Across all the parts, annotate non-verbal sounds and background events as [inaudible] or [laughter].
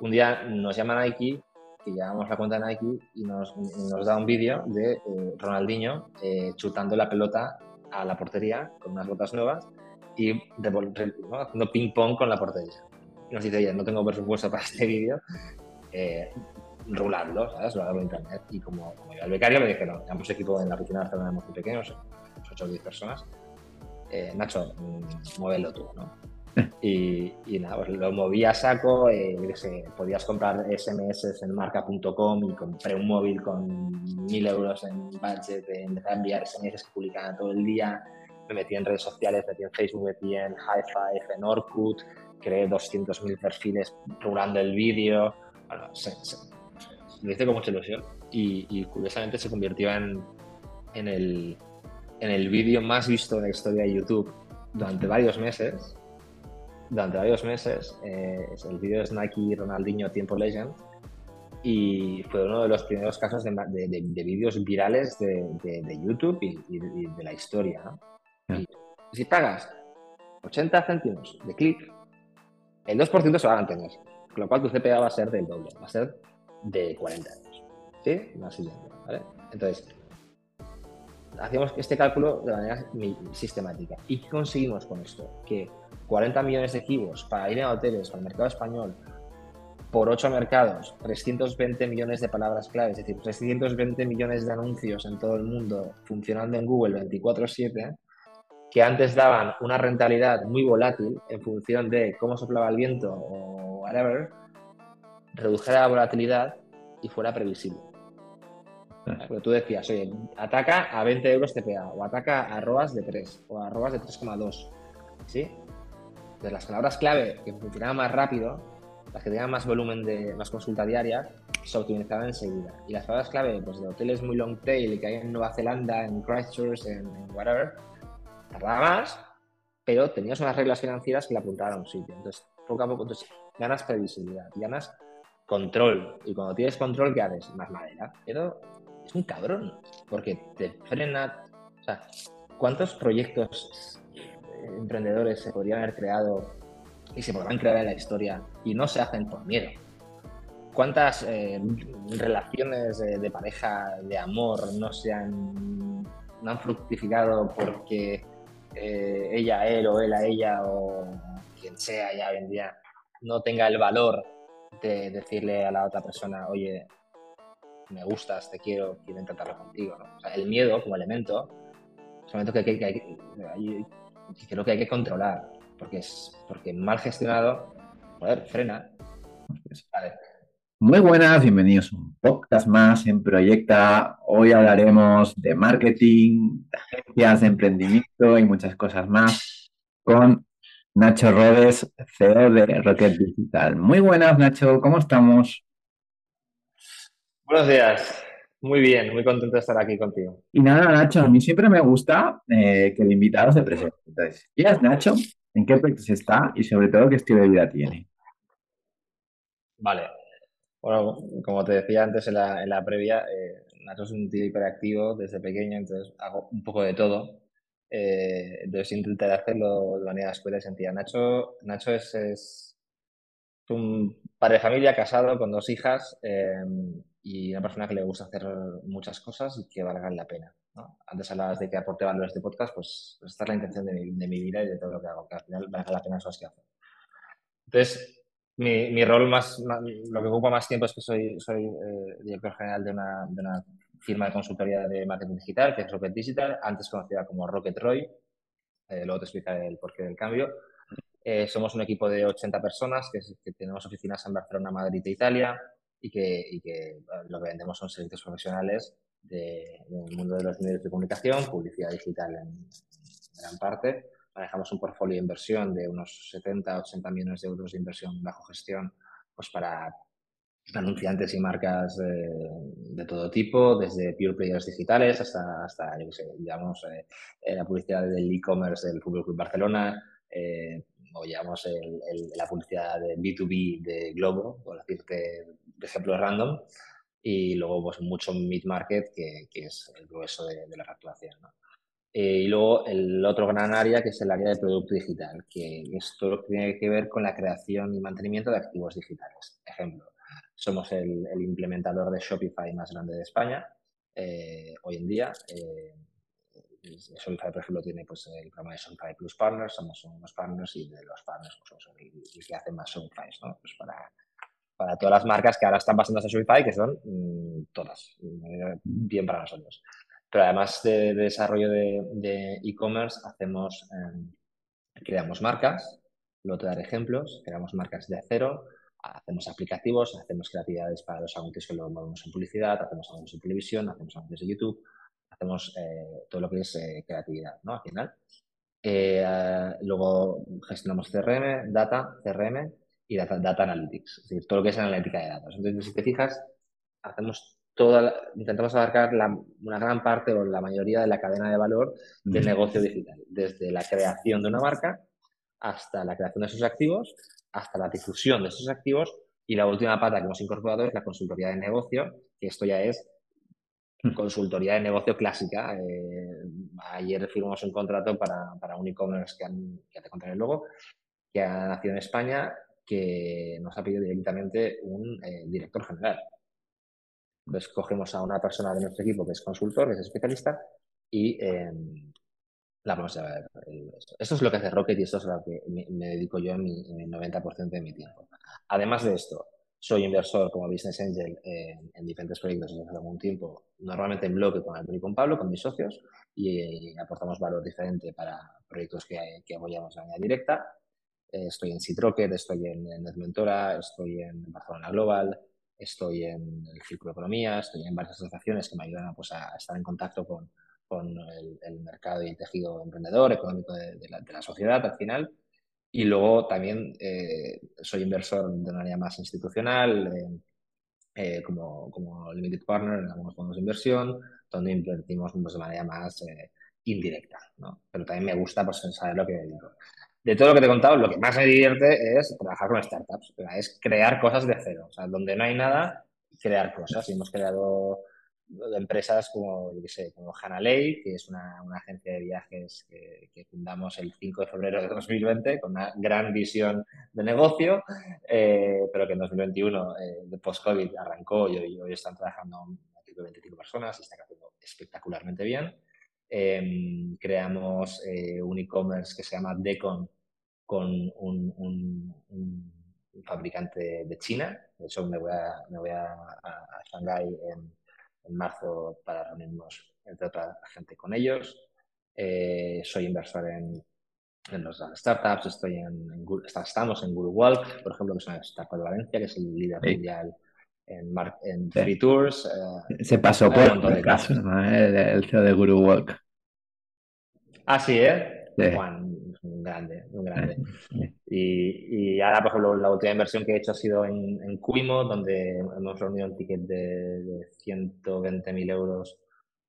un día nos llama Nike, que llevamos la cuenta de Nike, y nos, nos da un vídeo de eh, Ronaldinho eh, chutando la pelota a la portería con unas botas nuevas y ¿no? haciendo ping-pong con la portería. Y nos dice, oye, no tengo presupuesto para este vídeo, eh, rularlo, ¿sabes? Rularlo en internet. Y como, como iba el becario, me dijeron, tenemos equipo en la oficina de Barcelona muy pequeño, 8 o 10 personas. Eh, Nacho, mm, muévelo tú, ¿no? [laughs] Y, y, nada, pues lo moví a saco, eh, podías comprar SMS en marca.com y compré un móvil con mil euros en budget, empecé a enviar SMS que publicaban todo el día, me metí en redes sociales, metí en Facebook, metí en High Five, en Orkut, creé 200.000 perfiles rulando el vídeo, bueno, se, lo hice con mucha ilusión y, curiosamente se convirtió en, en el, en el vídeo más visto en la historia de YouTube durante varios meses durante varios meses. Eh, el vídeo es Nike Ronaldinho Tiempo Legend y fue uno de los primeros casos de, vídeos virales de, YouTube y, de la historia. si pagas 80 céntimos de clic, el 2% se va a mantener, con lo cual tu CPA va a ser del doble, va a ser de 40 euros. ¿Sí? Más siguiente, ¿vale? Entonces, hacíamos este cálculo de manera sistemática. ¿Y qué conseguimos con esto? Que 40 millones de equipos para ir a hoteles, para el mercado español, por 8 mercados, 320 millones de palabras clave, es decir, 320 millones de anuncios en todo el mundo funcionando en Google 24/7, que antes daban una rentabilidad muy volátil en función de cómo soplaba el viento o whatever, redujera la volatilidad y fuera previsible. Porque tú decías, oye, ataca a 20 euros TPA, o ataca a arrobas de 3, o a arrobas de 3,2. ¿Sí? Entonces, las palabras clave que funcionaban más rápido, las que tenían más volumen de más consulta diaria, se optimizaban enseguida. Y las palabras clave pues, de hoteles muy long tail que hay en Nueva Zelanda, en Christchurch, en, whatever, tardaba más, pero tenías unas reglas financieras que la apuntaban a un sitio. Entonces, poco a poco, entonces, ganas previsibilidad, ganas control. Y cuando tienes control, ¿qué haces? Más madera. Pero es un cabrón, porque te frena. O sea, ¿cuántos proyectos eh, emprendedores se podrían haber creado y se podrán crear en la historia y no se hacen por miedo? ¿Cuántas eh, relaciones de, pareja, de amor, no se han, no han fructificado porque eh, ella, él o él a ella o quien sea ya hoy en día no tenga el valor de decirle a la otra persona, oye, me gustas, te quiero, quiero intentarlo contigo. el miedo como elemento es un elemento que, que, que, creo que hay que controlar, porque, es, porque mal gestionado, joder, frena. Muy buenas, bienvenidos un podcast más en Proyecta. Hoy hablaremos de marketing, de agencias, de emprendimiento y muchas cosas más con Nacho Rodes, CEO de Rocket Digital. Muy buenas, Nacho, ¿cómo estamos? Buenos días. Muy bien, muy contento de estar aquí contigo. Y nada, Nacho, a mí siempre me gusta eh, que el invitado se presente. Entonces, ¿quién es Nacho? ¿En qué proyectos está? Y sobre todo, ¿qué estilo de vida tiene? Vale. Bueno, como te decía antes en la, previa, eh, Nacho es un tío hiperactivo desde pequeño, entonces hago un poco de todo. Eh, entonces intentar hacerlo de manera escuela y sencilla. Nacho, Nacho es, es un padre de familia casado con dos hijas y una persona que le gusta hacer muchas cosas y que valgan la pena. ¿no? Antes hablabas de que aporte valor a este podcast, pues esta es la intención de mi, de mi, vida y de todo lo que hago, que al final valga la pena cosas que hago. Entonces, mi, mi rol más, lo que ocupa más tiempo es que soy, soy eh, director general de una, de una, firma de consultoría de marketing digital, que es Rocket Digital, antes conocida como Rocket Roy. Eh, luego te explicaré el porqué del cambio. Eh, somos un equipo de 80 personas que, que tenemos oficinas en Barcelona, Madrid e Italia y que, y que lo que vendemos son servicios profesionales de, del mundo de los medios de comunicación, publicidad digital en, gran parte. Manejamos un portfolio de inversión de unos 70, 80 millones de euros de inversión bajo gestión pues para anunciantes y marcas de todo tipo, desde pure players digitales hasta, hasta yo sé, digamos, eh, eh, la publicidad del e-commerce del Fútbol Club Barcelona, eh, o llamamos la publicidad de B2B de Globo, por decirte de ejemplo random, y luego pues mucho mid-market, que, que, es el grueso de, la facturación. Eh, y luego el otro gran área que es el área de producto digital, que es todo lo que tiene que ver con la creación y mantenimiento de activos digitales. Ejemplo, somos el, implementador de Shopify más grande de España eh, hoy en día. Eh, Shopify, por ejemplo, tiene pues, el programa de Shopify Plus Partners, somos unos partners y de los partners pues, el, que hacen más Shopify, ¿no? Pues para, para todas las marcas que ahora están pasando a Shopify, que son mm, todas, bien para nosotros. Pero además de, desarrollo de e-commerce, hacemos, em, creamos marcas, luego te daré ejemplos, creamos marcas de cero, hacemos aplicativos, hacemos creatividades para los anuncios que lo movemos en publicidad, hacemos anuncios en televisión, hacemos anuncios de YouTube, hacemos eh, todo lo que es eh, creatividad, ¿no? Al final. Eh, luego gestionamos CRM, data, CRM y data, data, analytics, es decir, todo lo que es analítica de datos. Entonces, si te fijas, hacemos intentamos abarcar una gran parte o la mayoría de la cadena de valor del negocio digital, desde la creación de una marca hasta la creación de esos activos, hasta la difusión de esos activos y la última pata que hemos incorporado es la consultoría de negocio, que esto ya es. Consultoría de negocio clásica. Eh, ayer firmamos un contrato para, un e-commerce que, que te luego, que ha nacido en España, que nos ha pedido directamente un eh, director general. Entonces cogemos a una persona de nuestro equipo que es consultor, que es especialista, y em, la vamos a ver. Esto es lo que hace Rocket y esto es lo que me, dedico yo en mi, 90% de mi tiempo. Además de esto, soy inversor como Business Angel en, diferentes proyectos desde hace algún tiempo, normalmente en bloque con Antonio y con Pablo, con mis socios, y, aportamos valor diferente para proyectos que, que apoyamos de manera directa. Eh, estoy en Citrocket, estoy en, en estoy en Barcelona Global, estoy en el Círculo de Economía, estoy en varias asociaciones que me ayudan pues, a estar en contacto con, el, mercado y el tejido emprendedor, económico de, la, sociedad al final. Y luego también eh, soy inversor de manera más institucional, eh, como, como limited partner en algunos fondos de inversión, donde invertimos pues, de manera más eh, indirecta. ¿no? Pero también me gusta pues, saber lo que digo de todo lo que te he contado, lo que más me divierte es trabajar con startups, es crear cosas de cero. O sea, donde no hay nada, crear cosas. Y hemos creado empresas como, yo qué sé, como Hanalei, que es una, agencia de viajes que, fundamos el 5 de febrero de 2020 con una gran visión de negocio, eh, pero que en 2021, eh, de post-COVID, arrancó y hoy, están trabajando un de 25 personas y está haciendo espectacularmente bien. Em, creamos eh, un e-commerce que se llama Decon con un, fabricante de China. De hecho, me voy a, me voy a, a Shanghái en, marzo para reunirnos, entre otra gente, con ellos. Eh, soy inversor en, en las startups, estoy en, estamos en Google Walk, por ejemplo, que es una startup de Valencia, que es el líder mundial en, en free tours. Eh, Se pasó por el caso, el, CEO de Google Walk. Ah, sí, ¿eh? Juan, un grande, un grande. [laughs] Y, y, ahora, por ejemplo, la última inversión que he hecho ha sido en, en Cuimo, donde hemos reunido un ticket de, de 120.000 euros,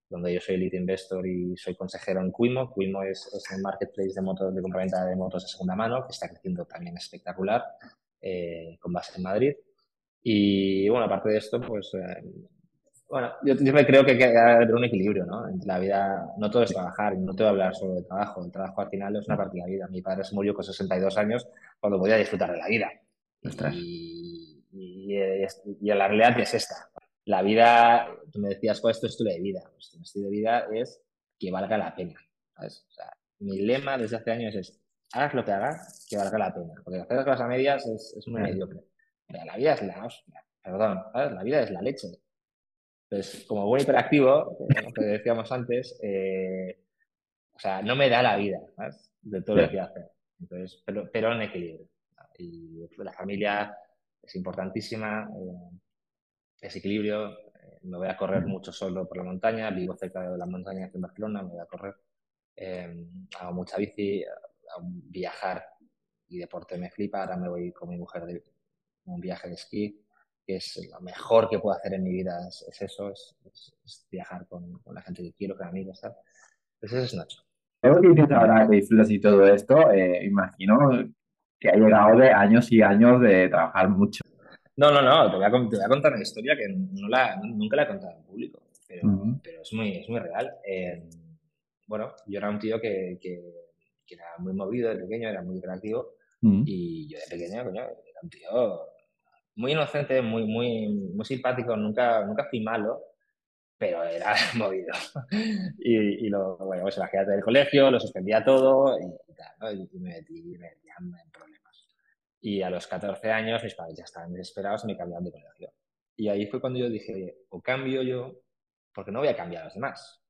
donde yo soy lead investor y soy consejero en Cuimo. Cuimo es, es el marketplace de motos de compraventa de motos de segunda mano, que está creciendo también espectacular, eh, con base en Madrid. Y bueno, aparte de esto, pues eh, bueno, yo, yo creo que hay que haber un equilibrio, ¿no? En la vida, no todo es trabajar, no te voy a hablar solo de trabajo. El trabajo al final es una parte de la vida. Mi padre se murió con 62 años cuando podía disfrutar de la vida. Y, y, y, la realidad es esta. La vida, tú me decías, ¿cuál es tu estilo de vida? Pues tu estilo de vida es que valga la pena. ¿sabes? O sea, mi lema desde hace años es, hagas lo que hagas, que valga la pena. Porque hacer las cosas a medias es, es muy mediocre. La vida es la perdón, la vida es la leche entonces, como buen hiperactivo, como que decíamos antes, eh, o sea, no me da la vida ¿sabes? de todo lo que hacer. Entonces, pero, pero en equilibrio. Y la familia es importantísima, eh, es equilibrio. Eh, me voy a correr mucho solo por la montaña, vivo cerca de la montaña aquí en Barcelona, me voy a correr. hago mucha bici, viajar y deporte me flipa. Ahora me voy con mi mujer de un viaje de esquí que es lo mejor que puedo hacer en mi vida, es, eso, es, viajar con, la gente que quiero, con amigos, tal. Pues eso es Nacho. Luego que dices ahora que disfrutas y todo esto, eh, imagino que ha llegado de años y años de trabajar mucho. No, no, no, te voy a, te voy a contar una historia que no la, nunca la he contado en público, pero, pero es, muy, es muy real. Eh, bueno, yo era un tío que, que, era muy movido de pequeño, era muy creativo. Mm. Y yo de pequeño, coño, era un tío muy inocente, muy, muy, muy simpático, nunca, nunca fui malo, pero era [laughs] movido. y, y lo, bueno, pues la del colegio, lo suspendía todo y, tal, y, me metí, me en problemas. Y a los 14 años mis padres ya estaban desesperados y me cambiaron de colegio. Y ahí fue cuando yo dije, o cambio yo, porque no voy a cambiar a los demás.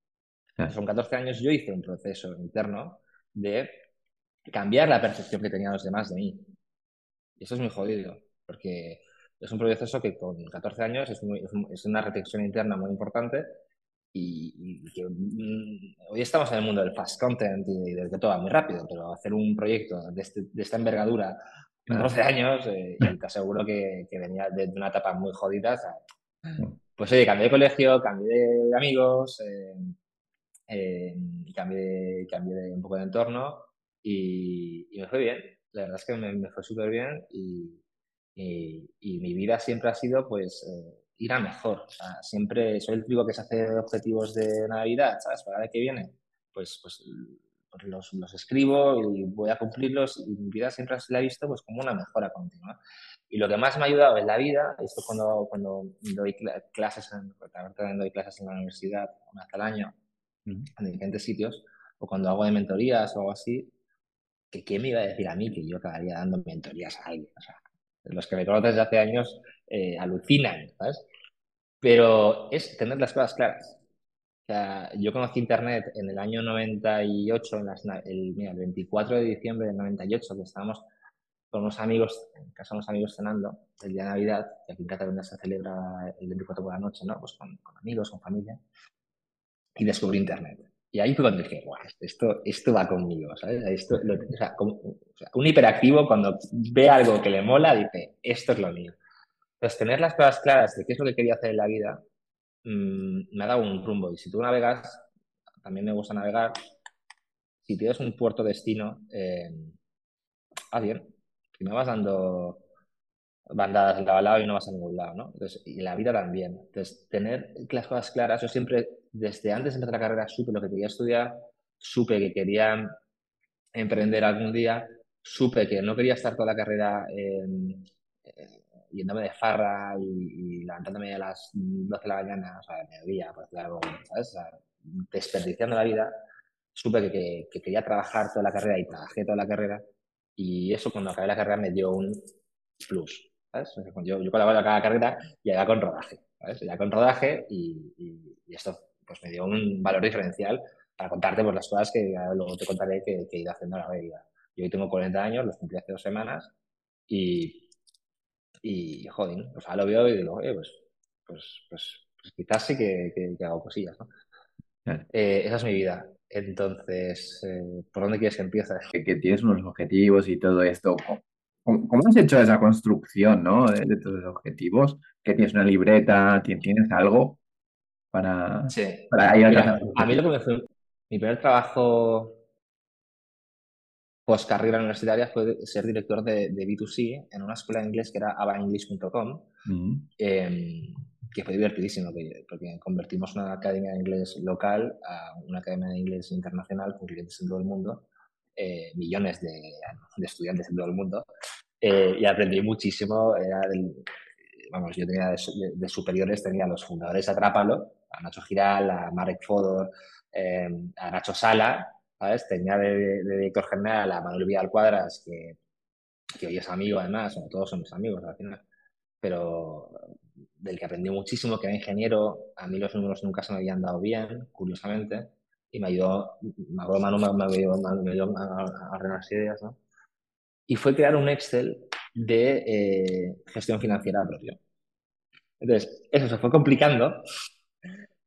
Son 14 años, yo hice un proceso interno de cambiar la percepción que tenían los demás de mí. Y eso es muy jodido, porque es un proceso que con 14 años es, es, una reflexión interna muy importante y, que mm, hoy estamos en el mundo del fast content y de que todo va muy rápido, pero hacer un proyecto de, este, de esta envergadura en 12 años, eh, y te aseguro que, que, venía de una etapa muy jodida. pues oye, cambié de colegio, cambié de amigos, eh, eh, cambié, cambié un poco de entorno y, me fue bien. La verdad es que me, me fue súper bien y, y, mi vida siempre ha sido pues eh, ir a mejor. siempre soy el típico que se hace objetivos de Navidad, ¿sabes? Para el año que viene, pues, pues, pues los, los, escribo y voy a cumplirlos y mi vida siempre la he visto pues como una mejora continua. Y lo que más me ha ayudado en la vida, esto cuando, cuando doy clases, en, también doy clases en la universidad una vez al año, en diferentes sitios, o cuando hago de mentorías o algo así, que qué me iba a decir a mí que yo acabaría dando mentorías a alguien. O sea, los que me conocen desde hace años eh, alucinan, ¿sabes? Pero es tener las cosas claras. O sea, yo conocí Internet en el año 98, en las, el, mira, el 24 de diciembre del 98, que estábamos con unos amigos, en casa de unos amigos cenando, el día de Navidad, que aquí en Cataluña se celebra el 24 por la noche, ¿no? Pues con, con amigos, con familia, y descubrí Internet. Y ahí fue cuando dije, esto, esto va conmigo, ¿sabes? Esto, un hiperactivo cuando ve algo que le mola, dice, esto es lo mío. Entonces, tener las cosas claras de qué es lo que quería hacer en la vida, mm, me ha dado un rumbo. Y si tú navegas, también me gusta navegar, si tienes un puerto destino, eh, ah, bien, me vas dando bandadas en cada lado y no vas a ningún lado, ¿no? Entonces, y la vida también. Entonces, tener las cosas claras, yo siempre, desde antes de empezar la carrera, supe lo que quería estudiar, supe que quería emprender algún día, supe que no quería estar toda la carrera eh, yéndome de farra y, levantándome a las 12 de la mañana, o sea, de mediodía, por decir algo, ¿sabes? desperdiciando la vida, supe que, que quería trabajar toda la carrera y trabajé toda la carrera y eso cuando acabé la carrera me dio un plus. Yo, yo colaboro a cada carrera y ya con rodaje, ¿sabes? Ya con rodaje y, esto pues me dio un valor diferencial para contarte pues, las cosas que luego te contaré que, he ido haciendo a la vida. Yo hoy tengo 40 años, los cumplí hace dos semanas y, y joder, pues ahora lo veo y digo, pues, pues, pues, pues, quizás sí que, que, hago cosillas, ¿no? Eh, esa es mi vida. Entonces, eh, ¿por dónde quieres que empiece? Que, que, tienes unos objetivos y todo esto. ¿Cómo, has hecho esa construcción, ¿no? de, de tus objetivos? ¿Que tienes una libreta? ¿Tienes algo para, sí. para ir a A mí lo que me fue, mi primer trabajo post carrera universitaria fue ser director de, de, B2C en una escuela de inglés que era abaenglish.com, mm. em, que fue divertidísimo porque convertimos una academia de inglés local a una academia de inglés internacional con clientes en todo el mundo eh, millones de, de, estudiantes en todo el mundo eh, y aprendí muchísimo. Era vamos, yo tenía de, superiores, tenía a los fundadores Atrápalo, a Nacho Giral, a Marek Fodor, eh, a Nacho Sala, ¿sabes? Tenía de, director general a Manuel Vidal Cuadras, que, que hoy es amigo además, todos somos amigos al final, pero del que aprendí muchísimo, que era ingeniero, a mí los números nunca se me habían dado bien, curiosamente, y me ayudó, me acuerdo Manu me, ayudó, me ayudó a, ordenar ideas, ¿no? Y fue crear un Excel de eh, gestión financiera propio. Entonces, eso se fue complicando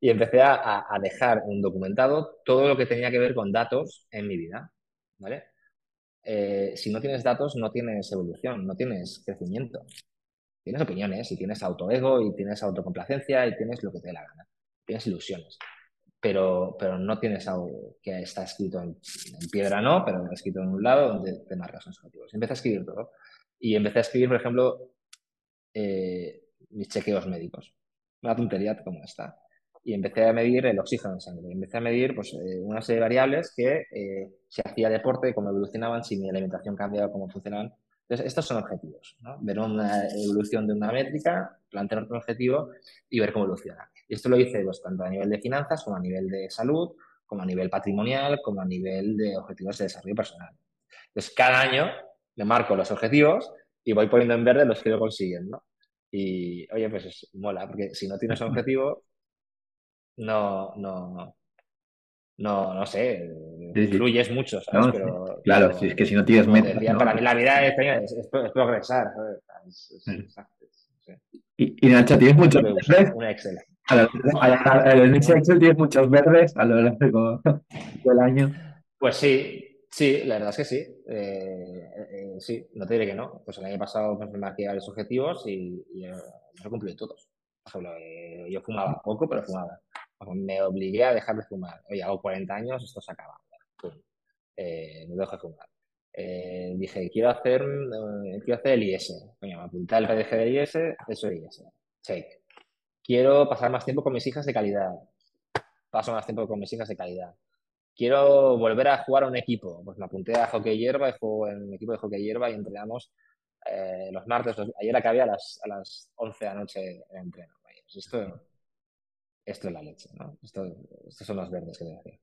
y empecé a, dejar un documentado todo lo que tenía que ver con datos en mi vida, ¿vale? Eh, si no tienes datos, no tienes evolución, no tienes crecimiento. Tienes opiniones y tienes autoego y tienes autocomplacencia y tienes lo que te dé la gana. Tienes ilusiones pero, pero no tienes algo que está escrito en, piedra, no, pero escrito en un lado donde te marcas los objetivos. Empecé a escribir todo. Y empecé a escribir, por ejemplo, eh, mis chequeos médicos. Una tontería como esta. Y empecé a medir el oxígeno en sangre. Empecé a medir pues, eh, una serie de variables que eh, si hacía deporte, cómo evolucionaban, si mi alimentación cambiaba, cómo funcionaban. Entonces, estos son objetivos. ¿no? Ver una evolución de una métrica, plantear otro objetivo y ver cómo evoluciona. Y esto lo hice pues, tanto a nivel de finanzas como a nivel de salud, como a nivel patrimonial, como a nivel de objetivos de desarrollo personal. Entonces, cada año me marco los objetivos y voy poniendo en verde los que lo consiguiendo. Y, oye, pues es, mola, porque si no tienes un objetivo, no, no, no, no sé, influyes mucho, ¿sabes? pero, claro, si es que si no tienes metas. Para mí la vida es, es, progresar, Y, y Nacho, ¿tienes muchos verdes? Un Excel. En ese Excel tienes muchos verdes a lo largo del año. Pues sí, sí, la verdad es que sí. Eh, eh, sí, no te diré que no. Pues el año pasado me marqué varios objetivos y, y los he cumplido todos. Por ejemplo, eh, yo fumaba poco, pero fumaba me obligué a dejar de fumar. Oye, hago 40 años, esto se acaba. Eh, me dejo de fumar. Eh, dije, quiero hacer, eh, quiero hacer el IS. me apunté al PDG del IS, eso es IS. Check. Quiero pasar más tiempo con mis hijas de calidad. Paso más tiempo con mis hijas de calidad. Quiero volver a jugar a un equipo. Pues me apunté a hockey hierba y juego en un equipo de hockey hierba y entrenamos los martes. ayer acabé a las, a las 11 de la noche en entreno. Pues esto esto es la leche, ¿no? estos son los verdes que te decía.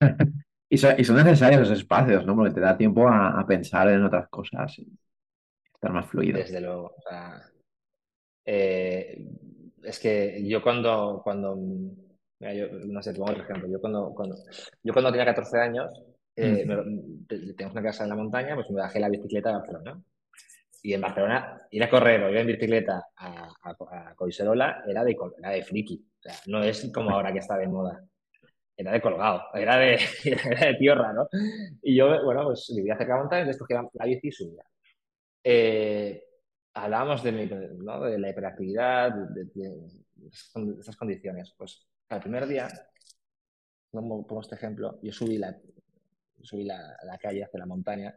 [laughs] y, son, y, son, necesarios los espacios, ¿no? Porque te da tiempo a, pensar en otras cosas y estar más fluido. Desde luego. O sea, eh, es que yo cuando, cuando yo, no sé, te pongo el ejemplo, yo cuando, cuando, yo cuando tenía 14 años, eh, mm. tengo una casa en la montaña, pues me bajé la bicicleta a Barcelona. Y en Barcelona, ir a correr o ir en bicicleta a, a, a Coiserola era de, era de friki sea, no es como ahora que está de moda. Era de colgado, era de, [laughs] era de tío raro. Y yo, bueno, pues vivía cerca de montaña, entonces cogía la bici y subía. Eh, hablábamos de, ¿no? de, la hiperactividad, de, de, estas condiciones. Pues el primer día, como pongo este ejemplo, yo subí la, subí la, la calle hacia la montaña,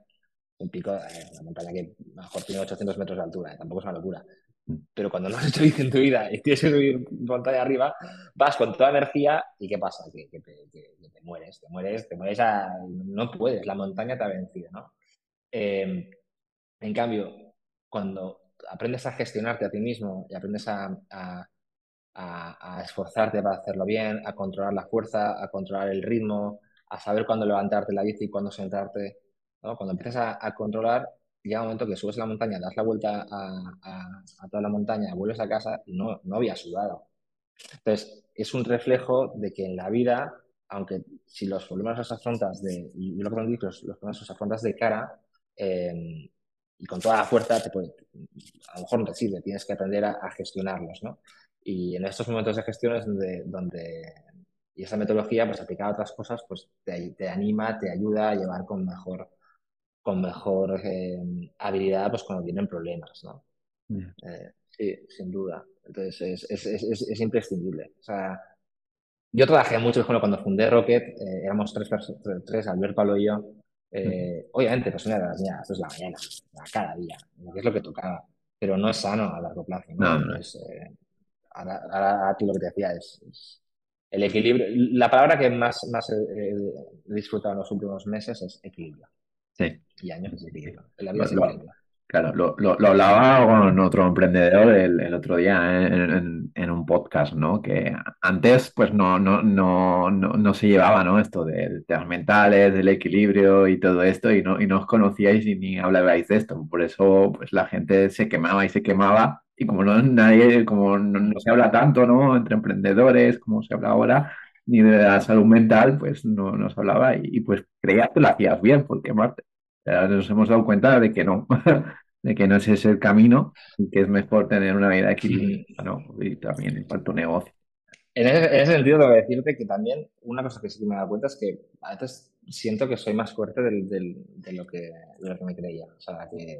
un pico, eh, una montaña que mejor tiene 800 metros de altura, eh, tampoco es una locura. Pero cuando no has hecho bici en tu vida y tienes que subir montaña arriba, vas con toda energía y ¿qué pasa? Que, te mueres, te mueres, te mueres a... No puedes, la montaña te ha vencido, ¿no? Em, en cambio, cuando aprendes a gestionarte a ti mismo y aprendes a, a, a, esforzarte para hacerlo bien, a controlar la fuerza, a controlar el ritmo, a saber cuándo levantarte la bici y cuándo sentarte, ¿no? Cuando empiezas a, controlar, llega un momento que subes la montaña, das la vuelta a, toda la montaña, vuelves a casa no, no había sudado. Entonces, es un reflejo de que en la vida, aunque si los problemas los afrontas de, y lo que los, los problemas los afrontas de cara, em, y con toda la fuerza, te puede, a lo mejor no te sirve, tienes que aprender a, gestionarlos, ¿no? Y en estos momentos de gestión es donde, donde y esa metodología, pues aplicada a otras cosas, pues te, te anima, te ayuda a llevar con mejor, con mejor eh, habilidad pues cuando tienen problemas, ¿no? Eh, sí, sin duda. Entonces es, es, es, es, imprescindible. O sea, yo trabajé mucho cuando fundé Rocket, eh, éramos tres, tres, Albert, Pablo y yo. Obviamente, pues una de las mías, es la mañana, cada día, que es lo que tocaba. Pero no es sano a largo plazo. ¿no? no, ahora, ahora, tú lo que te decía es, el equilibrio. La palabra que más, más he disfrutado en los últimos meses es equilibrio. Sí. Y años La Claro, lo, lo, hablaba con otro emprendedor el, el otro día en, en, un podcast, ¿no? Que antes, pues no, no, no, no, se llevaba, ¿no? Esto de temas mentales, del equilibrio y todo esto, y no, y no os conocíais y ni hablabais de esto. Por eso, pues la gente se quemaba y se quemaba. Y como no nadie, como no, se habla tanto, ¿no? Entre emprendedores, como se habla ahora, ni de la salud mental, pues no nos hablaba y, pues creías que lo hacías bien, porque Marte, nos hemos dado cuenta de que no, [laughs] de que no ese es el camino y que es mejor tener una vida equilibrada, Y también en cuanto negocio. En ese, sentido, debo decirte que también una cosa que sí que me he dado cuenta es que a veces siento que soy más fuerte del, de, lo que, de lo que me creía. O sea, que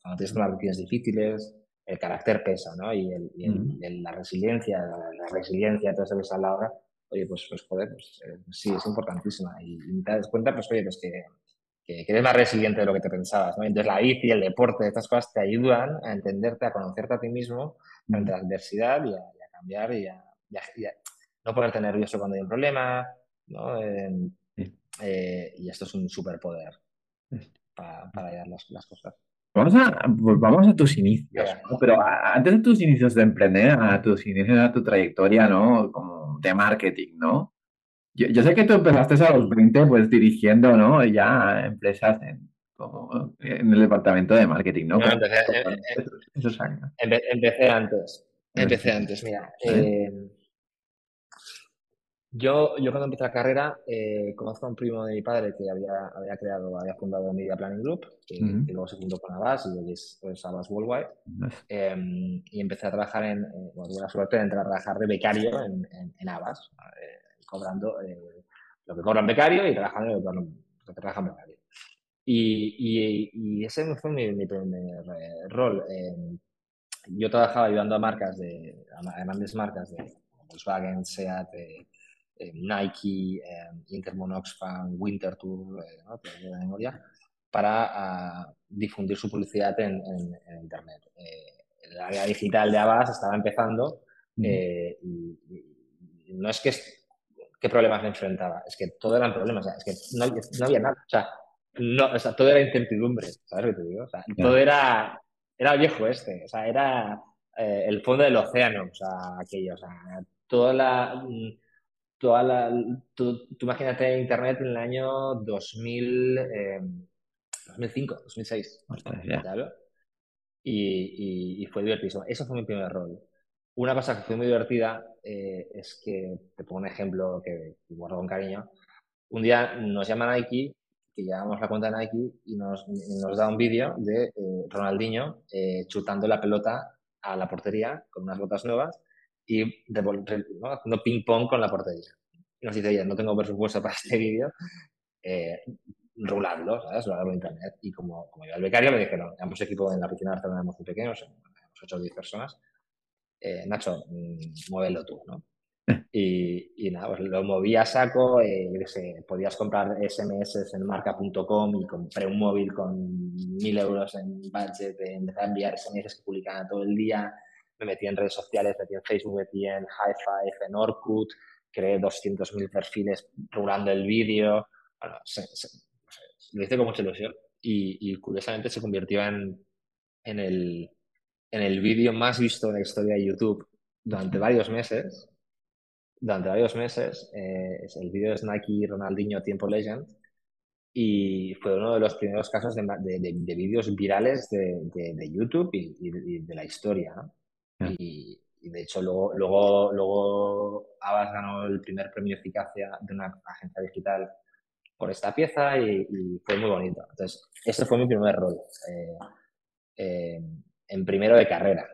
cuando tienes unas rutinas difíciles, el carácter pesa, ¿no? Y, el, la resiliencia, la, resiliencia, todo eso que se habla ahora, oye, pues, pues joder, pues, eh, sí, es importantísima. Y, te das cuenta, pues oye, pues que, que, eres más resiliente de lo que te pensabas, ¿no? Entonces la bici, el deporte, estas cosas te ayudan a entendente, a conocerte a ti mismo frente a la adversidad y a, cambiar y a, no ponerte nervioso cuando hay un problema, ¿no? Eh, y esto es un superpoder para, para las, las cosas. Vamos a, vamos a tus inicios, pero antes de tus inicios de emprender, a tus inicios, a tu trayectoria, ¿no? Como de marketing, ¿no? Yo, sé que tú empezaste a los 20, pues dirigiendo, ¿no? Ya empresas en, como en el departamento de marketing, ¿no? empecé, empecé, antes. Empecé antes, mira. Eh, yo, yo cuando empecé la carrera, eh, conozco a un primo de mi padre que había, había creado, había fundado Media Planning Group, que, luego se fundó con Abbas y hoy es pues, Abbas Worldwide. Em, y empecé a trabajar en, eh, bueno, tuve la suerte de entrar a trabajar de becario en, en, en Abbas, eh, cobrando eh, lo que cobran becario y trabajando en lo que trabajan becario. Y, y, y, ese fue mi, mi primer rol. Em, yo trabajaba ayudando a marcas, de, a grandes marcas de Volkswagen, SEAT, eh, Nike, eh, Intermon Oxfam, Winter Tour, eh, ¿no? de memoria, para ah, difundir su publicidad en, Internet. el área digital de Abbas estaba empezando y, no es que qué problemas me enfrentaba, es que todo eran problemas, es que no, había nada, o sea, no, o sea, todo era incertidumbre, ¿sabes lo que te digo? O sea, todo era, era viejo este, o sea, era el fondo del océano, o sea, aquello, o sea, toda la toda la, tú, imagínate Internet en el año 2000, 2005, 2006. Y, y, fue divertido. Eso fue mi primer rol. Una cosa que fue muy divertida eh, es que, te pongo un ejemplo que guardo con cariño. Un día nos llama Nike, que llevamos la cuenta de Nike, y nos, nos da un vídeo de eh, Ronaldinho eh, chutando la pelota a la portería con unas botas nuevas y ¿no? haciendo ping-pong con la portería. Y nos dice, oye, no tengo presupuesto para este vídeo, eh, ruladlo, ¿sabes? Ruladlo en internet. Y como, como yo el becario, me dijeron, éramos equipo en la piscina de Barcelona, éramos muy pequeños, éramos 8 o 10 personas. Eh, Nacho, mm, muévelo tú, ¿no? Y, y, nada, pues lo moví a saco, eh, podías comprar SMS en marca.com y compré un móvil con mil euros en budget, empecé a enviar SMS que publicaban todo el día, me metí en redes sociales, metí en Facebook, metí en High Five, en Orkut, creé 200.000 perfiles rulando el vídeo. Bueno, lo hice con mucha ilusión y, curiosamente se convirtió en, en el, en el vídeo más visto en la historia de YouTube durante varios meses. Durante varios meses, eh, es el vídeo de Nike Ronaldinho Tiempo Legend y fue uno de los primeros casos de, de, vídeos virales de, YouTube y, de la historia. ¿no? Y, de hecho luego, luego, luego Abbas ganó el primer premio eficacia de una agencia digital por esta pieza y, fue muy bonito. Entonces, este fue mi primer rol eh, eh, en primero de carrera.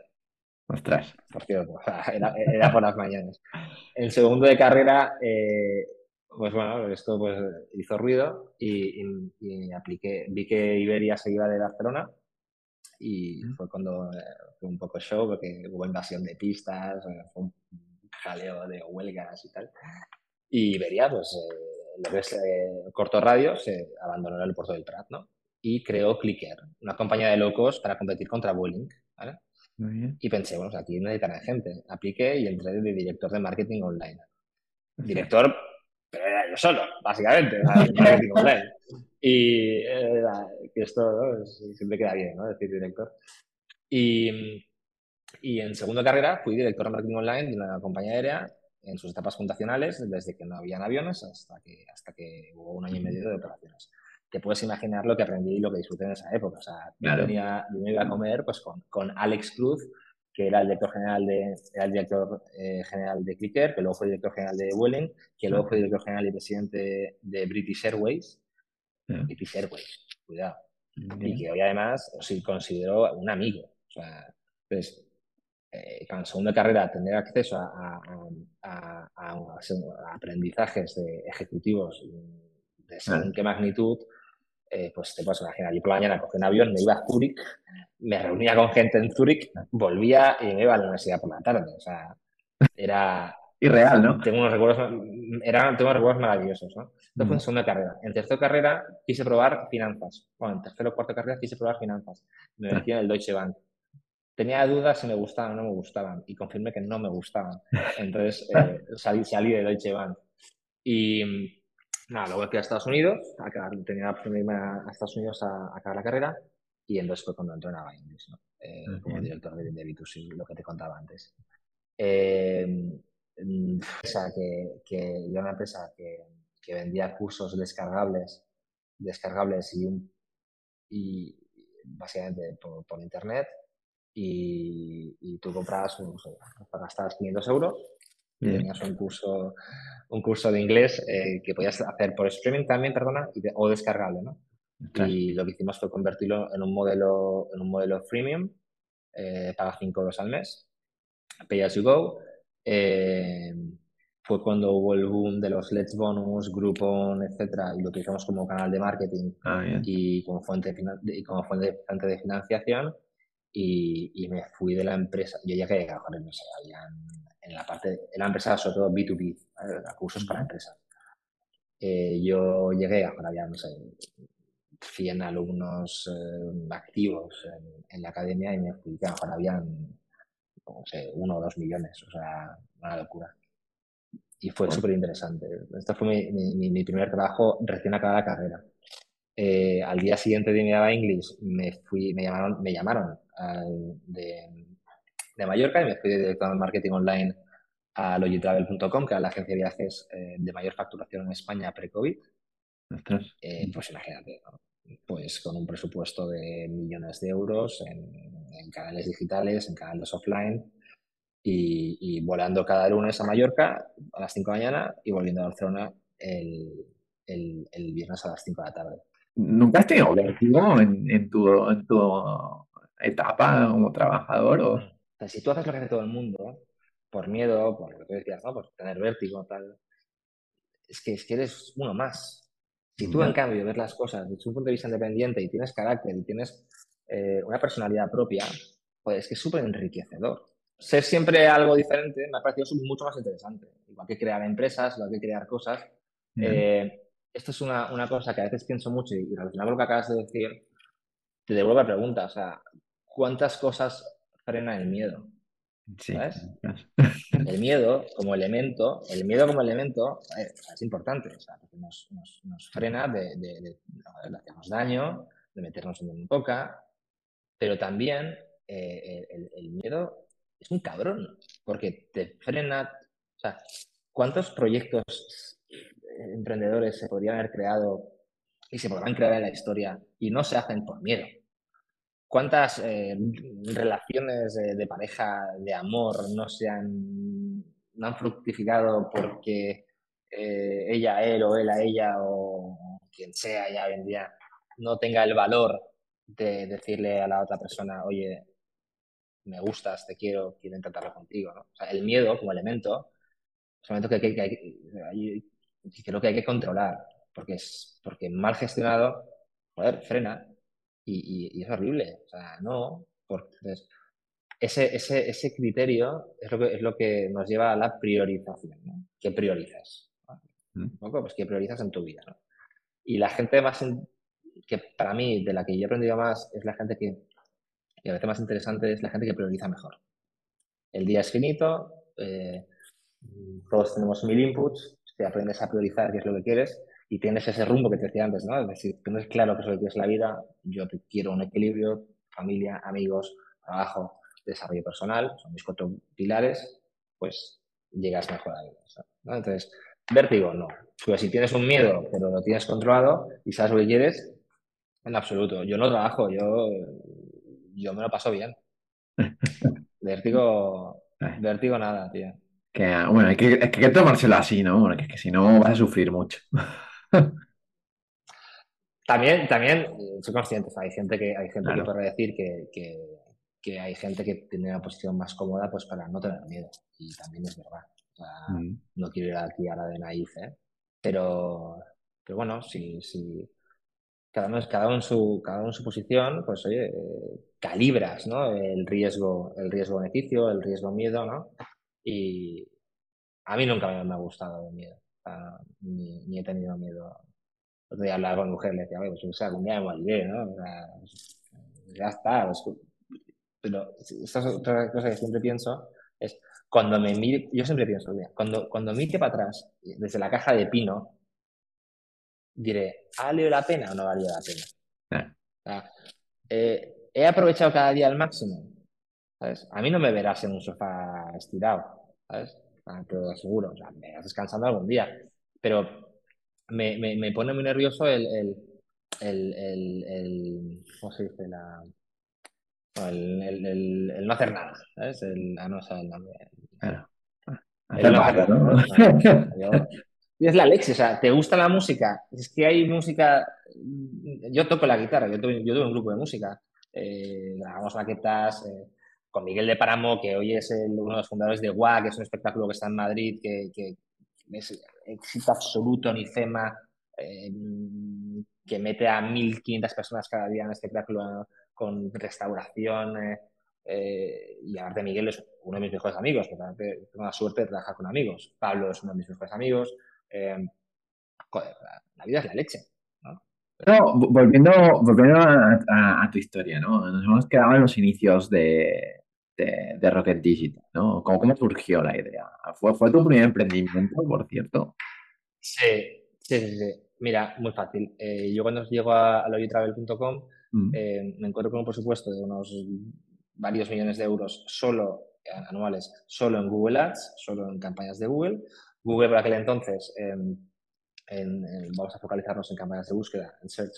Ostras. Por cierto, [laughs] era, por las mañanas. En segundo de carrera, eh, pues bueno, esto pues hizo ruido y, y, apliqué, vi que Iberia se iba de Barcelona y fue cuando eh, fue un poco show porque hubo invasión de pistas, eh, fue un jaleo de huelgas y tal. Y vería, pues, eh, lo que es corto radio, se abandonó el puerto del Prat, ¿no? Y creó Clicker, una compañía de locos para competir contra Vueling, ¿vale? Y pensé, bueno, aquí necesitan gente. Apliqué y entré de director de marketing online. Director, pero era yo solo, básicamente, de marketing online. [laughs] Y eh, esto siempre queda bien, ¿no? Decir director. Y, y en segunda carrera fui director de marketing online de una compañía aérea en sus etapas fundacionales, desde que no habían aviones hasta que, hasta que hubo un año y medio de operaciones. Te puedes imaginar lo que aprendí y lo que disfruté en esa época. O sea, yo, venía, yo me iba a comer pues, con, con Alex Cruz, que era el director general de, era el director, eh, general de Clicker, que luego fue director general de Welling, que luego fue director general y presidente de British Airways, British Airways, cuidado. Y que hoy además os considero un amigo. O sea, pues, eh, en segunda carrera tener acceso a, a, a, aprendizajes de ejecutivos de según qué magnitud, eh, pues te puedes imaginar. Yo por la mañana cogí un avión, me iba a Zúrich, me reunía con gente en Zúrich, volvía y me iba a la universidad por la tarde. O sea, era, real, ¿no? Tengo unos recuerdos, eran, tengo recuerdos maravillosos, ¿no? Esto fue en segunda carrera. En tercera carrera quise probar finanzas. Bueno, en tercera o cuarta carrera quise probar finanzas. Me metí en el Deutsche Bank. tenía dudas si me gustaban o no me gustaban y confirmé que no me gustaban. Entonces [laughs] eh, salí, salí, de Deutsche Bank. Y nada, luego fui a Estados Unidos, a, tenía que irme a Estados Unidos a, acabar la carrera y entonces fue cuando entré en Avaindis, ¿no? Eh, como director de, de B2C, lo que te contaba antes. Eh, mm, o sea, que, que yo una empresa que, que vendía cursos descargables, descargables y, un, y básicamente por, por internet y, y, tú comprabas, un, gastabas 500 euros y tenías un curso, un curso de inglés eh, que podías hacer por streaming también, perdona, o descargable, ¿no? Y lo que hicimos fue convertirlo en un modelo, en un modelo freemium, eh, paga 5 euros al mes, pay as you go. Eh, fue cuando hubo el boom de los Let's Bonus, Groupon, etcétera, y lo utilizamos como canal de marketing ah, y como fuente de, y como fuente, de financiación. Y, y, me fui de la empresa. Yo llegué a, no sé, en la parte, en la empresa sobre todo B2B, a cursos para empresas. Eh, yo llegué, a había, no sé, 100 alumnos eh, activos en, en, la academia y me fui que mejor habían, no sé, uno o dos millones, o sea, una locura. Y fue súper interesante. Este fue mi, mi, mi, primer trabajo recién acabada la carrera. Eh, al día siguiente de mi English me fui, me llamaron, me llamaron al, de, de Mallorca y me fui de director de marketing online a logitravel.com, que era la agencia de viajes eh, de mayor facturación en España pre-COVID. Eh, pues imagínate, ¿no? pues con un presupuesto de millones de euros en, canales digitales, en canales offline y, volando cada lunes a Mallorca a las 5 de la mañana y volviendo a Barcelona el, el, el viernes a las 5 de la tarde. ¿Nunca has tenido vértigo en, en, tu, en tu etapa como trabajador? O... Si tú haces lo que hace todo el mundo, por miedo, por lo que tú decías, ¿no? por tener vértigo, tal, es que, es que eres uno más. Si tú, en cambio, ves las cosas desde un punto de vista independiente y tienes carácter y tienes eh, una personalidad propia, pues es que es súper enriquecedor. Ser siempre algo diferente me ha parecido mucho más interesante. Igual que crear empresas, igual que crear cosas. Eh, esto es una, una, cosa que a veces pienso mucho y, relacionado con lo que acabas de decir, te devuelvo la pregunta. O sea, ¿cuántas cosas frena el miedo? ¿Sabes? El miedo como elemento, el miedo como elemento es importante, o sea, porque nos, nos, nos frena de, de, de, de, hacernos daño, de meternos en un boca, pero también eh, el, el, miedo es un cabrón, porque te frena, o sea, ¿cuántos proyectos emprendedores se podrían haber creado y se podrán crear en la historia y no se hacen por miedo? ¿Cuántas eh, relaciones de, pareja, de amor, no se han, no han fructificado porque eh, ella él o él a ella o quien sea ya hoy en día no tenga el valor de decirle a la otra persona, oye, me gustas, te quiero, quiero intentarlo contigo. el miedo como elemento es un elemento que, que hay que controlar, porque, es, porque mal gestionado, joder, frena y, y, y, es horrible. O sea, no. Porque, entonces, ese, ese, ese criterio es lo, que, es lo que nos lleva a la priorización. ¿no? ¿Qué priorizas? ¿no? Pues qué priorizas en tu vida. ¿no? Y la gente más, in, que para mí, de la que yo he aprendido más, es la gente que, y a veces más interesante, es la gente que prioriza mejor. El día es finito, eh, todos tenemos mil inputs, te aprendes a priorizar qué es lo que quieres y tienes ese rumbo que te decía antes, ¿no? Es decir, tienes claro qué es lo que quieres la vida, yo quiero un equilibrio, familia, amigos, trabajo, desarrollo personal, son mis cuatro pilares, pues llegas mejor a ellos. ¿no? Entonces, vértigo, no. Pues si tienes un miedo, pero lo tienes controlado y sabes lo que quieres, en absoluto. Yo no trabajo, yo, yo me lo paso bien. [laughs] Vértigo, vértigo nada, tío. Que, bueno, hay que, hay que tomárselo así, ¿no? Bueno, que, que si no vas a sufrir mucho. También, también soy consciente, hay gente que, hay gente claro. que puede decir que, que, que, hay gente que tiene una posición más cómoda pues para no tener miedo. Y también es verdad. O sea, mm. No quiero ir aquí a la de naif, ¿eh? Pero, pero bueno, si, si cada uno, cada uno en su, cada uno en su posición, pues oye, eh, calibras, ¿no? El riesgo, el riesgo beneficio, el riesgo miedo, ¿no? Y a mí nunca me ha gustado el miedo ni, ni, he tenido miedo. Otro día hablaba con mi mujer, le decía, pues o sea, algún día me moriré, ¿no? O sea, ya está. Pues, pero esta es otra cosa que siempre pienso, es cuando me mire, yo siempre pienso, cuando, cuando mire para atrás, desde la caja de pino, diré, ¿ha valido la pena o no ha valido la pena? Eh, ¿He aprovechado cada día al máximo? ¿Sabes? A mí no me verás en un sofá estirado, ¿sabes? Ah, te lo aseguro, o sea, me vas descansando algún día, pero me, me, me pone muy nervioso el, el, el, el, ¿cómo se dice? La, el, el, el, no hacer nada, ¿sabes? El, ah, no, o sea, el, claro. el no hacer nada. [laughs] es la leche, o sea, ¿te gusta la música? Es que hay música. Yo toco la guitarra, yo tuve, yo tuve un grupo de música. Eh, grabamos maquetas eh, con Miguel de Páramo, que hoy es el, uno de los fundadores de WA, que es un espectáculo que está en Madrid, que, que es éxito absoluto, ni FEMA, eh, que mete a 1.500 personas cada día en este espectáculo con restauración. Eh, eh, y aparte Miguel es uno de mis mejores amigos, porque tengo la suerte de trabajar con amigos. Pablo es uno de mis mejores amigos. la vida es la leche. ¿no? volviendo, volviendo a, tu historia, ¿no? Nos hemos quedado en los inicios de, de, Rocket Digital, ¿no? ¿Cómo, ¿Cómo, surgió la idea? ¿Fue, ¿Fue tu primer emprendimiento, por cierto? Sí, sí, sí. Mira, muy fácil. Eh, yo cuando llego a, a mm. eh, me encuentro con un presupuesto de unos varios millones de euros solo eh, anuales, solo en Google Ads, solo en campañas de Google. Google por aquel entonces, em, vamos a focalizarnos en campañas de búsqueda, en search,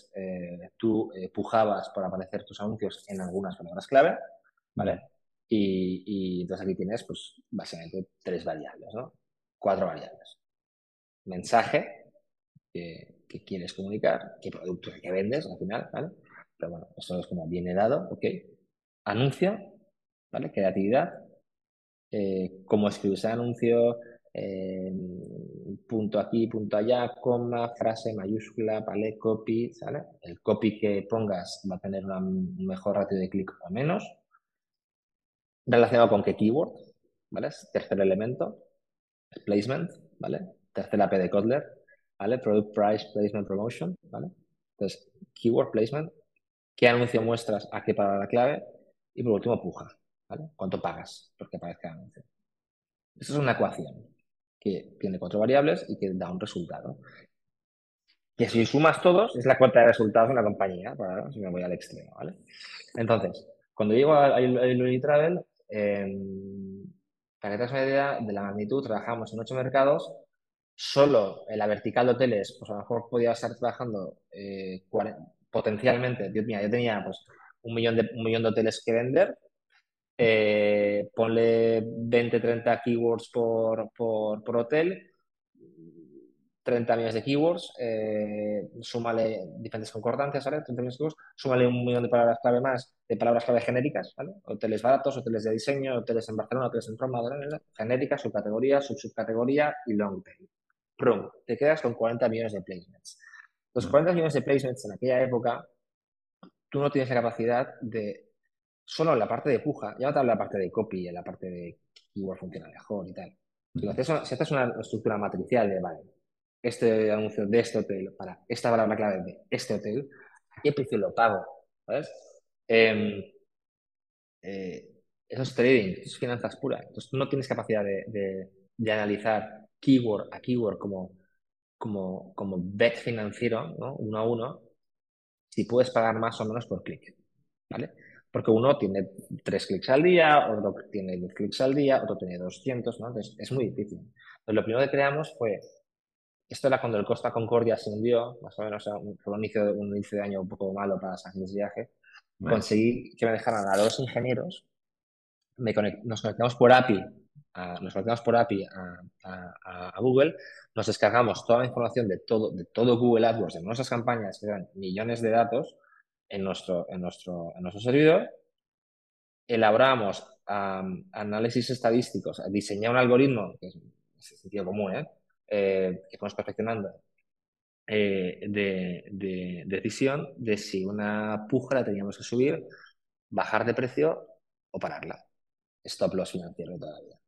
tú pujabas por aparecer tus anuncios en algunas palabras clave, ¿vale? Y, entonces aquí tienes, pues, básicamente tres variables, ¿no? Cuatro variables mensaje que, quieres comunicar, qué producto que vendes al final. Pero bueno, eso es como viene dado, ¿ok? Anuncio, ¿vale? Creatividad, eh, cómo escribir ese anuncio, punto aquí, punto allá, coma, frase, mayúscula, ¿vale? Copy. El copy que pongas va a tener un mejor ratio de clic o menos. Relacionado con qué keyword, ¿vale? Tercer elemento, placement, ¿vale? tercera P de Kotler, ¿vale? Product Price Placement Promotion, ¿vale? Entonces, Keyword Placement, qué anuncio muestras a qué palabra clave y por último, puja, ¿vale? ¿Cuánto pagas porque aparezca el anuncio? Eso es una ecuación que tiene cuatro variables y que da un resultado. Que si sumas todos, es la cuenta de resultados de una compañía, para, si me voy al extremo, ¿vale? Entonces, cuando llego a Unitravel, eh, para que te una idea de la magnitud, trabajamos en ocho mercados. Solo en la vertical de hoteles, pues a lo mejor podía estar trabajando eh, potencialmente, Dios mío, yo tenía pues un millón de, un millón de hoteles que vender, eh, ponle 20, 30 keywords por, por, por hotel, 30 millones de keywords, eh, súmale diferentes concordancias, ¿vale? 30 millones de keywords, súmale un millón de palabras clave más, de palabras clave genéricas, ¿vale? Hoteles baratos, hoteles de diseño, hoteles en Barcelona, hoteles en Roma, genéricas, subcategoría, subsubcategoría y long tail te quedas con 40 millones de placements. Los 40 mm. millones de placements en aquella época, tú no tienes la capacidad de, solo en la parte de puja, ya no te hablo de la parte de copy, en la parte de keyword funciona mejor y tal. Si, haces, una estructura matricial de, vale, este anuncio de este hotel para esta palabra clave de este hotel, qué precio lo pago? ¿Sabes? Em, eh, eso es trading, eso es finanzas puras. Entonces tú no tienes capacidad de, de analizar keyword a keyword como, como, como bet financiero, ¿no? uno a uno, si puedes pagar más o menos por clic, ¿vale? Porque uno tiene tres clics al día, otro tiene 10 clics al día, otro tiene 200, ¿no? Entonces es muy difícil. Entonces lo primero que creamos fue, esto era cuando el Costa Concordia se hundió, más o menos, fue un inicio, un inicio de año un poco malo para agencias de viaje, conseguí que me dejaran a dos ingenieros, me nos conectamos por API nos conectamos por API a, Google, nos descargamos toda la información de todo, de todo Google AdWords, de nuestras campañas, que eran millones de datos, en nuestro, en nuestro, en nuestro servidor, elaboramos análisis estadísticos, diseñar un algoritmo, que es, sentido común, ¿eh? Eh, que estamos perfeccionando, eh, de, de, decisión de si una puja la teníamos que subir, bajar de precio o pararla. Stop loss financiero todavía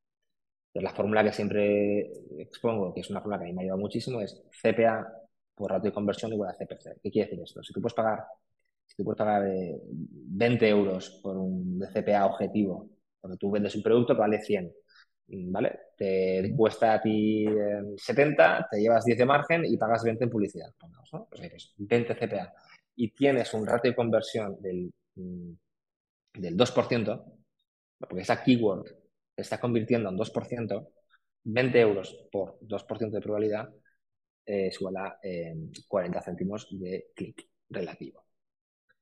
la fórmula que siempre expongo, que es una fórmula que a mí me ha ayudado muchísimo, es CPA por ratio de conversión igual a CPC. ¿Qué quiere decir esto? Si tú puedes pagar, si tú puedes pagar 20 euros por un CPA objetivo, porque tú vendes un producto que vale 100, ¿vale? Te cuesta a ti 70, eh, te llevas 10 de margen y pagas 20 en publicidad, ¿no? Pues 20 CPA. Y tienes un ratio de conversión del, mm, del 2%, porque esa keyword te está convirtiendo en 2%, 20 euros por 2% de probabilidad eh, es igual a 40 céntimos de clic relativo.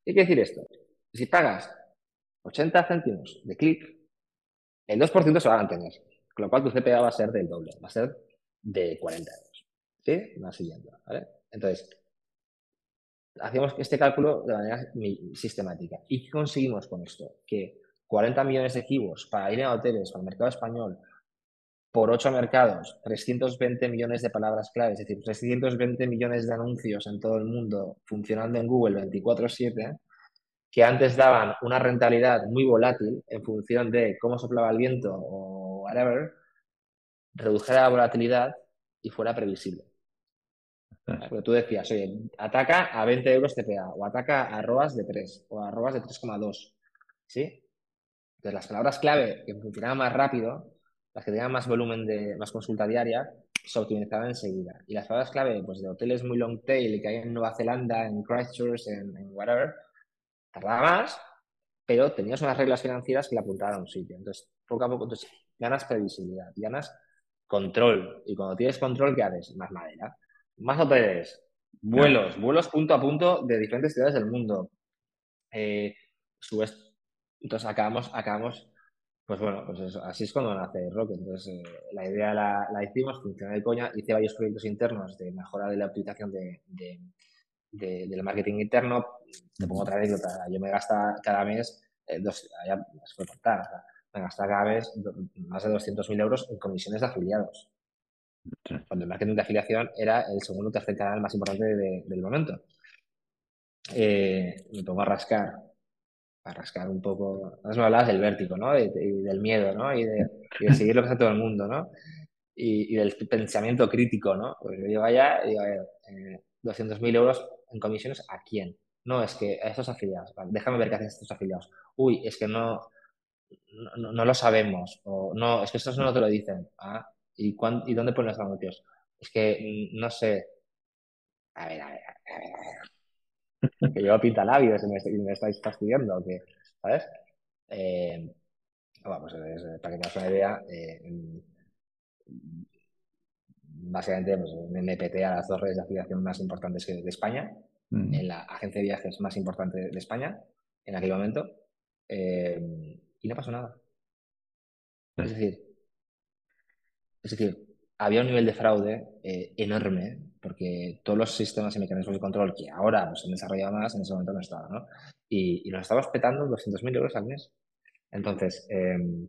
¿Qué quiere decir esto? Si pagas 80 céntimos de clic, el 2% se va a mantener, con lo cual tu CPA va a ser del doble, va a ser de 40 euros. ¿Sí? Va siguiendo, ¿vale? Entonces, hacemos este cálculo de manera sistemática. ¿Y qué conseguimos con esto? Que 40 millones de keywords para ir a hoteles, para el mercado español, por 8 mercados, 320 millones de palabras clave, es decir, 320 millones de anuncios en todo el mundo funcionando en Google 24/7, que antes daban una rentabilidad muy volátil en función de cómo soplaba el viento o whatever, redujera la volatilidad y fuera previsible. Porque tú decías, oye, ataca a 20 euros CPA o ataca a arrobas de 3 o a arrobas de 3,2. ¿Sí? Entonces, las palabras clave que funcionaban más rápido, las que tenían más volumen de más consulta diaria, se optimizaban enseguida. Y las palabras clave pues, de hoteles muy long tail que hay en Nueva Zelanda, en Christchurch, en, en whatever, tardaba más, pero tenías unas reglas financieras que la apuntaban a un sitio. Entonces, poco a poco, entonces, ganas previsibilidad, ganas control. Y cuando tienes control, ¿qué haces? Más madera. Más hoteles, vuelos, vuelos punto a punto de diferentes ciudades del mundo. Eh, subes, entonces acabamos, acabamos, pues bueno, pues eso, así es cuando nace Rocket. Entonces, eh, la idea la, la, hicimos, funciona de coña, hice varios proyectos internos de mejora de la utilización de, del marketing interno. Te pongo otra anécdota, yo me gasta cada mes, eh, dos, ya se puede contar, me gasta cada mes más de 200.000 euros en comisiones de afiliados. Cuando el marketing de afiliación era el segundo o tercer canal más importante del momento. Eh, me pongo a rascar, a rascar un poco. Antes me hablabas del vértigo, ¿no? Y, del miedo, ¿no? Y de, seguir lo que hace todo el mundo, ¿no? Y, del pensamiento crítico, ¿no? Pues yo llego allá y digo, a ver, eh, 200.000 euros en comisiones, ¿a quién? No, es que a estos afiliados. déjame ver qué hacen estos afiliados. Uy, es que no, no, no, lo sabemos. O no, es que estos no te lo dicen. Ah, ¿Y, ¿Y dónde ponen los anuncios? Es que mm, no sé. A ver, a ver, a ver. A ver. [laughs] que yo pinta labios y me, me estáis fastidiando, que, ¿sabes? Eh, bueno, pues para que te hagas una idea, eh, básicamente pues, me MPT a las dos redes de afiliación más importantes de España, mm. en la agencia de viajes más importante de España en aquel momento, eh, y no pasó nada. Es decir, es decir, había un nivel de fraude eh, enorme, porque todos los sistemas y mecanismos de control que ahora pues, se han desarrollado más, en ese momento no estaban, ¿no? Y, y nos estábamos petando 200.000 euros al mes. Entonces, em,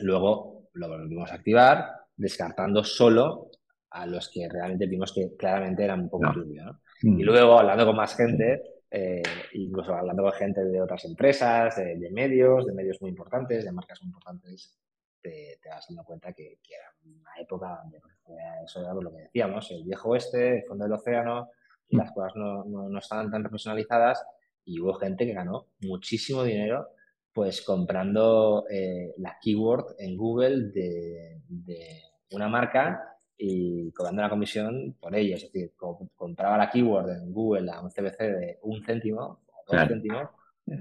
luego lo volvimos a activar, descartando solo a los que realmente vimos que claramente eran un poco turbios, ¿no? Y mm. luego, hablando con más gente, eh, incluso hablando con gente de otras empresas, de, medios, de medios muy importantes, de marcas muy importantes, te, vas dando cuenta que, era una época donde pues, eso era lo que decíamos, el viejo oeste, el fondo del océano, y las cosas no, no, estaban tan profesionalizadas y hubo gente que ganó muchísimo dinero pues comprando eh, la keyword en Google de, de una marca y cobrando la comisión por ello. Es decir, compraba la keyword en Google a un CBC de un céntimo o dos céntimos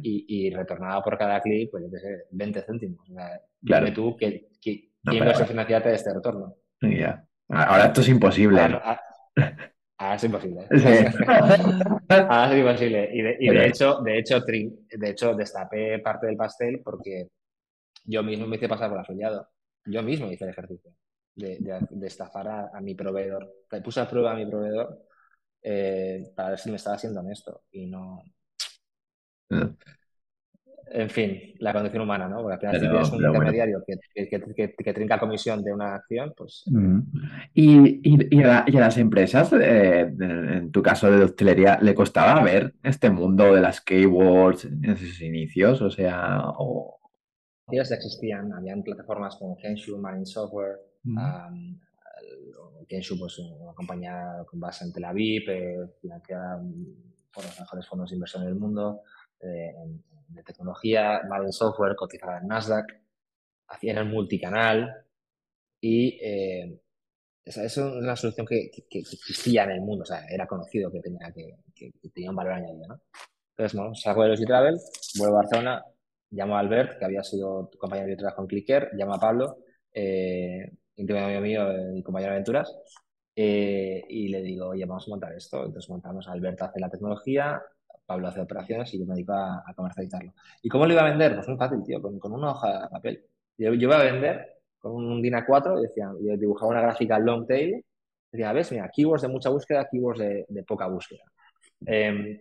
y, y, retornaba por cada clic, pues yo qué sé, 20 céntimos. O sea, claro. Dime tú que, que, quién no, financiarte de este retorno. Ya. Ahora esto es imposible. Ahora, ahora es imposible. [laughs] ahora es imposible. Y, de, y de, hecho, de hecho, de hecho, destapé parte del pastel porque yo mismo me hice pasar por afiliado. Yo mismo hice el ejercicio de, estafar a, mi proveedor. Le puse a prueba a mi proveedor eh, para ver si me estaba siendo honesto y no. Mm. En fin, la condición humana, ¿no? Porque al final, si tienes un intermediario que, que, que, trinca comisión de una acción, pues. Mm. ¿Y, y, a, las empresas, eh, en tu caso de hostelería, le costaba ver este mundo de las keywords en sus inicios? O sea, o... ya existían, habían plataformas como Kenshu, Marine Software, Um, Kenshu, pues una compañía con base en Tel Aviv, eh, financiada por los mejores fondos de inversión del mundo, de tecnología, Madden Software, cotizada en Nasdaq, hacían el multicanal y eh, es una solución que, existía en el mundo, o sea, era conocido que tenía, que, tenía un valor añadido, ¿no? Entonces, no, salgo de los travel vuelvo a Barcelona, llamo a Albert, que había sido compañero de trabajo en Clicker, llamo a Pablo, eh, íntimo amigo mío y compañero de aventuras, eh, y le digo, oye, vamos a montar esto. Entonces montamos, Albert hace la tecnología, Pablo hace operaciones y yo me dedico a, comercializarlo. ¿Y cómo lo iba a vender? Pues muy fácil, tío, con, una hoja de papel. Yo, yo iba a vender con un DIN A4, decía, yo dibujaba una gráfica long tail, decía, ves, mira, keywords de mucha búsqueda, keywords de, poca búsqueda. Em,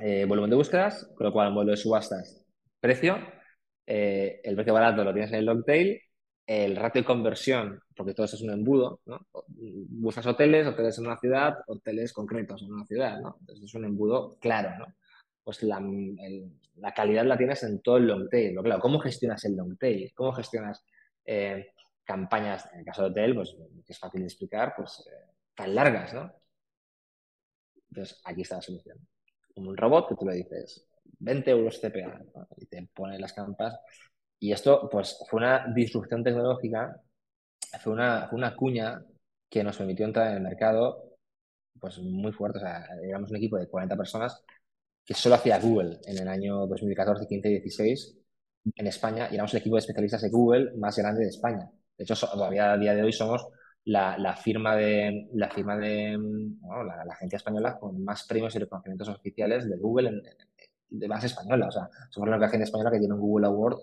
eh, volumen de búsquedas, con lo cual modelo de subastas, precio, eh, el precio barato lo tienes en el long tail, el ratio de conversión, porque todo eso es un embudo, ¿no? Buscas hoteles, hoteles en una ciudad, hoteles concretos en una ciudad, ¿no? Entonces es un embudo claro, ¿no? Pues la, la calidad la tienes en todo el long tail. Claro, ¿cómo gestionas el long tail? ¿Cómo gestionas eh, campañas, en el caso de hotel, pues es fácil de explicar, pues eh, tan largas, ¿no? Entonces, aquí está la solución. un robot que tú le dices 20 euros CPA y te pone las campas. Y esto, pues, fue una disrupción tecnológica, fue una, fue una cuña que nos permitió entrar en el mercado, pues, muy fuerte. O sea, éramos un equipo de 40 personas que solo hacía Google en el año 2014, 15 y 16 en España y éramos el equipo de especialistas de Google más grande de España. De hecho, todavía a día de hoy somos la, firma de la firma de la, agencia española con más premios y reconocimientos oficiales de Google de base española. O sea, somos la única agencia española que tiene un Google Award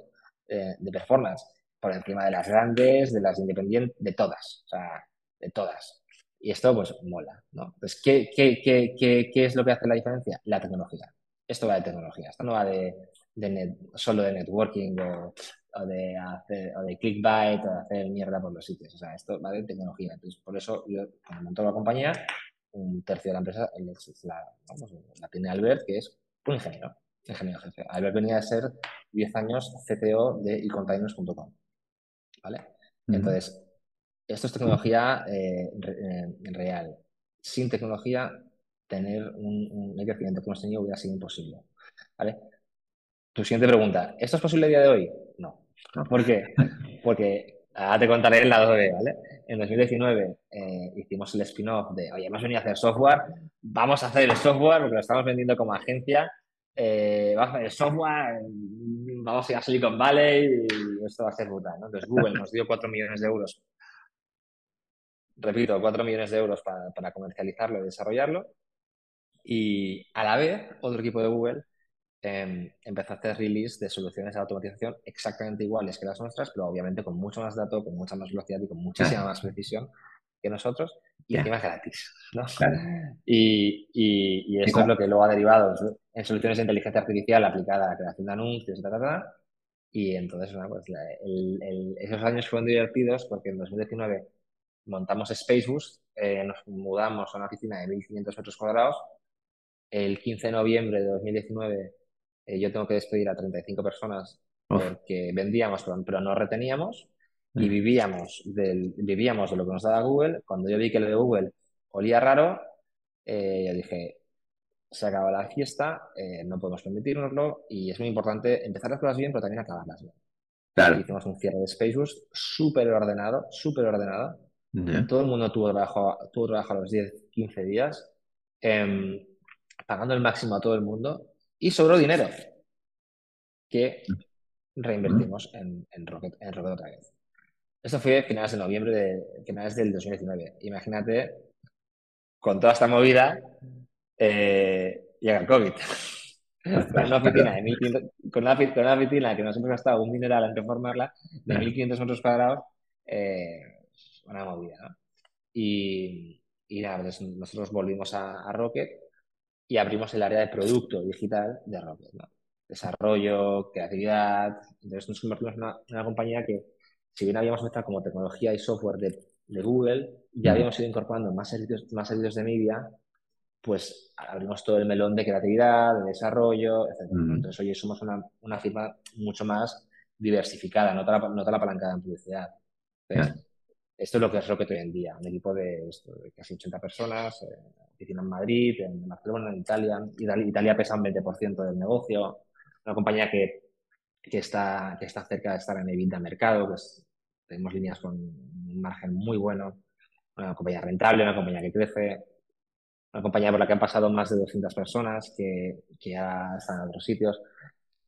eh, de performance por encima de las grandes, de las independientes, de todas. O sea, de todas. Y esto, pues, mola, ¿no? Entonces, ¿qué, qué, qué, qué es lo que hace la diferencia? La tecnología. Esto va de tecnología. Esto no va de, de solo de networking o, de hacer, o de clickbait o de hacer mierda por los sitios. O sea, esto va de tecnología. Entonces, por eso yo, cuando monto la compañía, un tercio de la empresa la, vamos, la tiene Albert, que es un ingeniero, ingeniero jefe. Albert venía a ser 10 años CTO de econtainers.com. ¿Vale? Entonces, esto es tecnología eh, eh, real. Sin tecnología, tener un, un crecimiento hemos tenido hubiera sido imposible. ¿Vale? Tu siguiente pregunta, ¿esto es posible a día de hoy? No. ¿Por qué? Porque ahora te contaré el lado B, ¿vale? En 2019 eh, hicimos el spin-off de, oye, hemos venido a hacer software, vamos a hacer el software porque lo estamos vendiendo como agencia, eh, el software, vamos a ir a Silicon Valley y esto va a ser brutal, ¿no? Entonces Google nos dio 4 millones de euros, repito, 4 millones de euros para, para comercializarlo y desarrollarlo. Y a la vez otro equipo de Google eh, empezó a hacer release de soluciones de automatización exactamente iguales que las nuestras, pero obviamente con mucho más datos, con mucha más velocidad y con muchísima más precisión que nosotros y encima gratis. ¿no? [laughs] Y, y, esto es lo que luego ha derivado en soluciones de inteligencia artificial aplicada a la creación de anuncios, y entonces, pues, esos años fueron divertidos porque en 2019 montamos Spacebus, eh, nos mudamos a una oficina de 1.500 metros cuadrados. El 15 de noviembre de 2019 eh, yo tengo que despedir a 35 personas porque vendíamos, pero, no reteníamos y mm. vivíamos, del, vivíamos de lo que nos daba Google. Cuando yo vi que lo de Google olía raro, eh, yo dije, se acaba la fiesta, eh, no podemos permitirnoslo y es muy importante empezar las cosas bien, pero también acabarlas bien. Claro. Hicimos un cierre de Spacebus súper ordenado, súper ordenado. Todo el mundo tuvo trabajo, tuvo trabajo a los 10, 15 días, em, pagando el máximo a todo el mundo y sobró dinero que reinvertimos en, en, Rocket, en Rocket otra vez. Esto fue finales de noviembre, de, finales del 2019. Imagínate, con toda esta movida, eh, llega el COVID. con, una oficina de con, una, con una oficina que nos hemos gastado un mineral en reformarla, de 1.500 metros cuadrados, eh, una movida, ¿no? Y, y nada, pues nosotros volvimos a, a Rocket y abrimos el área de producto digital de Rocket. ¿no? Desarrollo, creatividad. Entonces nos convertimos en una, compañía que, si bien habíamos metido como tecnología y software de, de Google, ya habíamos ido incorporando más servicios, más servicios de media, pues abrimos todo el melón de creatividad, de desarrollo, etc. Entonces, hoy somos una, una, firma mucho más diversificada, no tan, no tan apalancada en publicidad. Esto es lo que es Rocket hoy en día, un equipo de, casi 80 personas, eh, oficina en Madrid, en Barcelona, en Italia. Italia pesa un 20% del negocio, una compañía que, que, está, que está cerca de estar en el de mercado, que tenemos líneas con un margen muy bueno, una compañía rentable, una compañía que crece, una compañía por la que han pasado más de 200 personas, que, que ya están en otros sitios.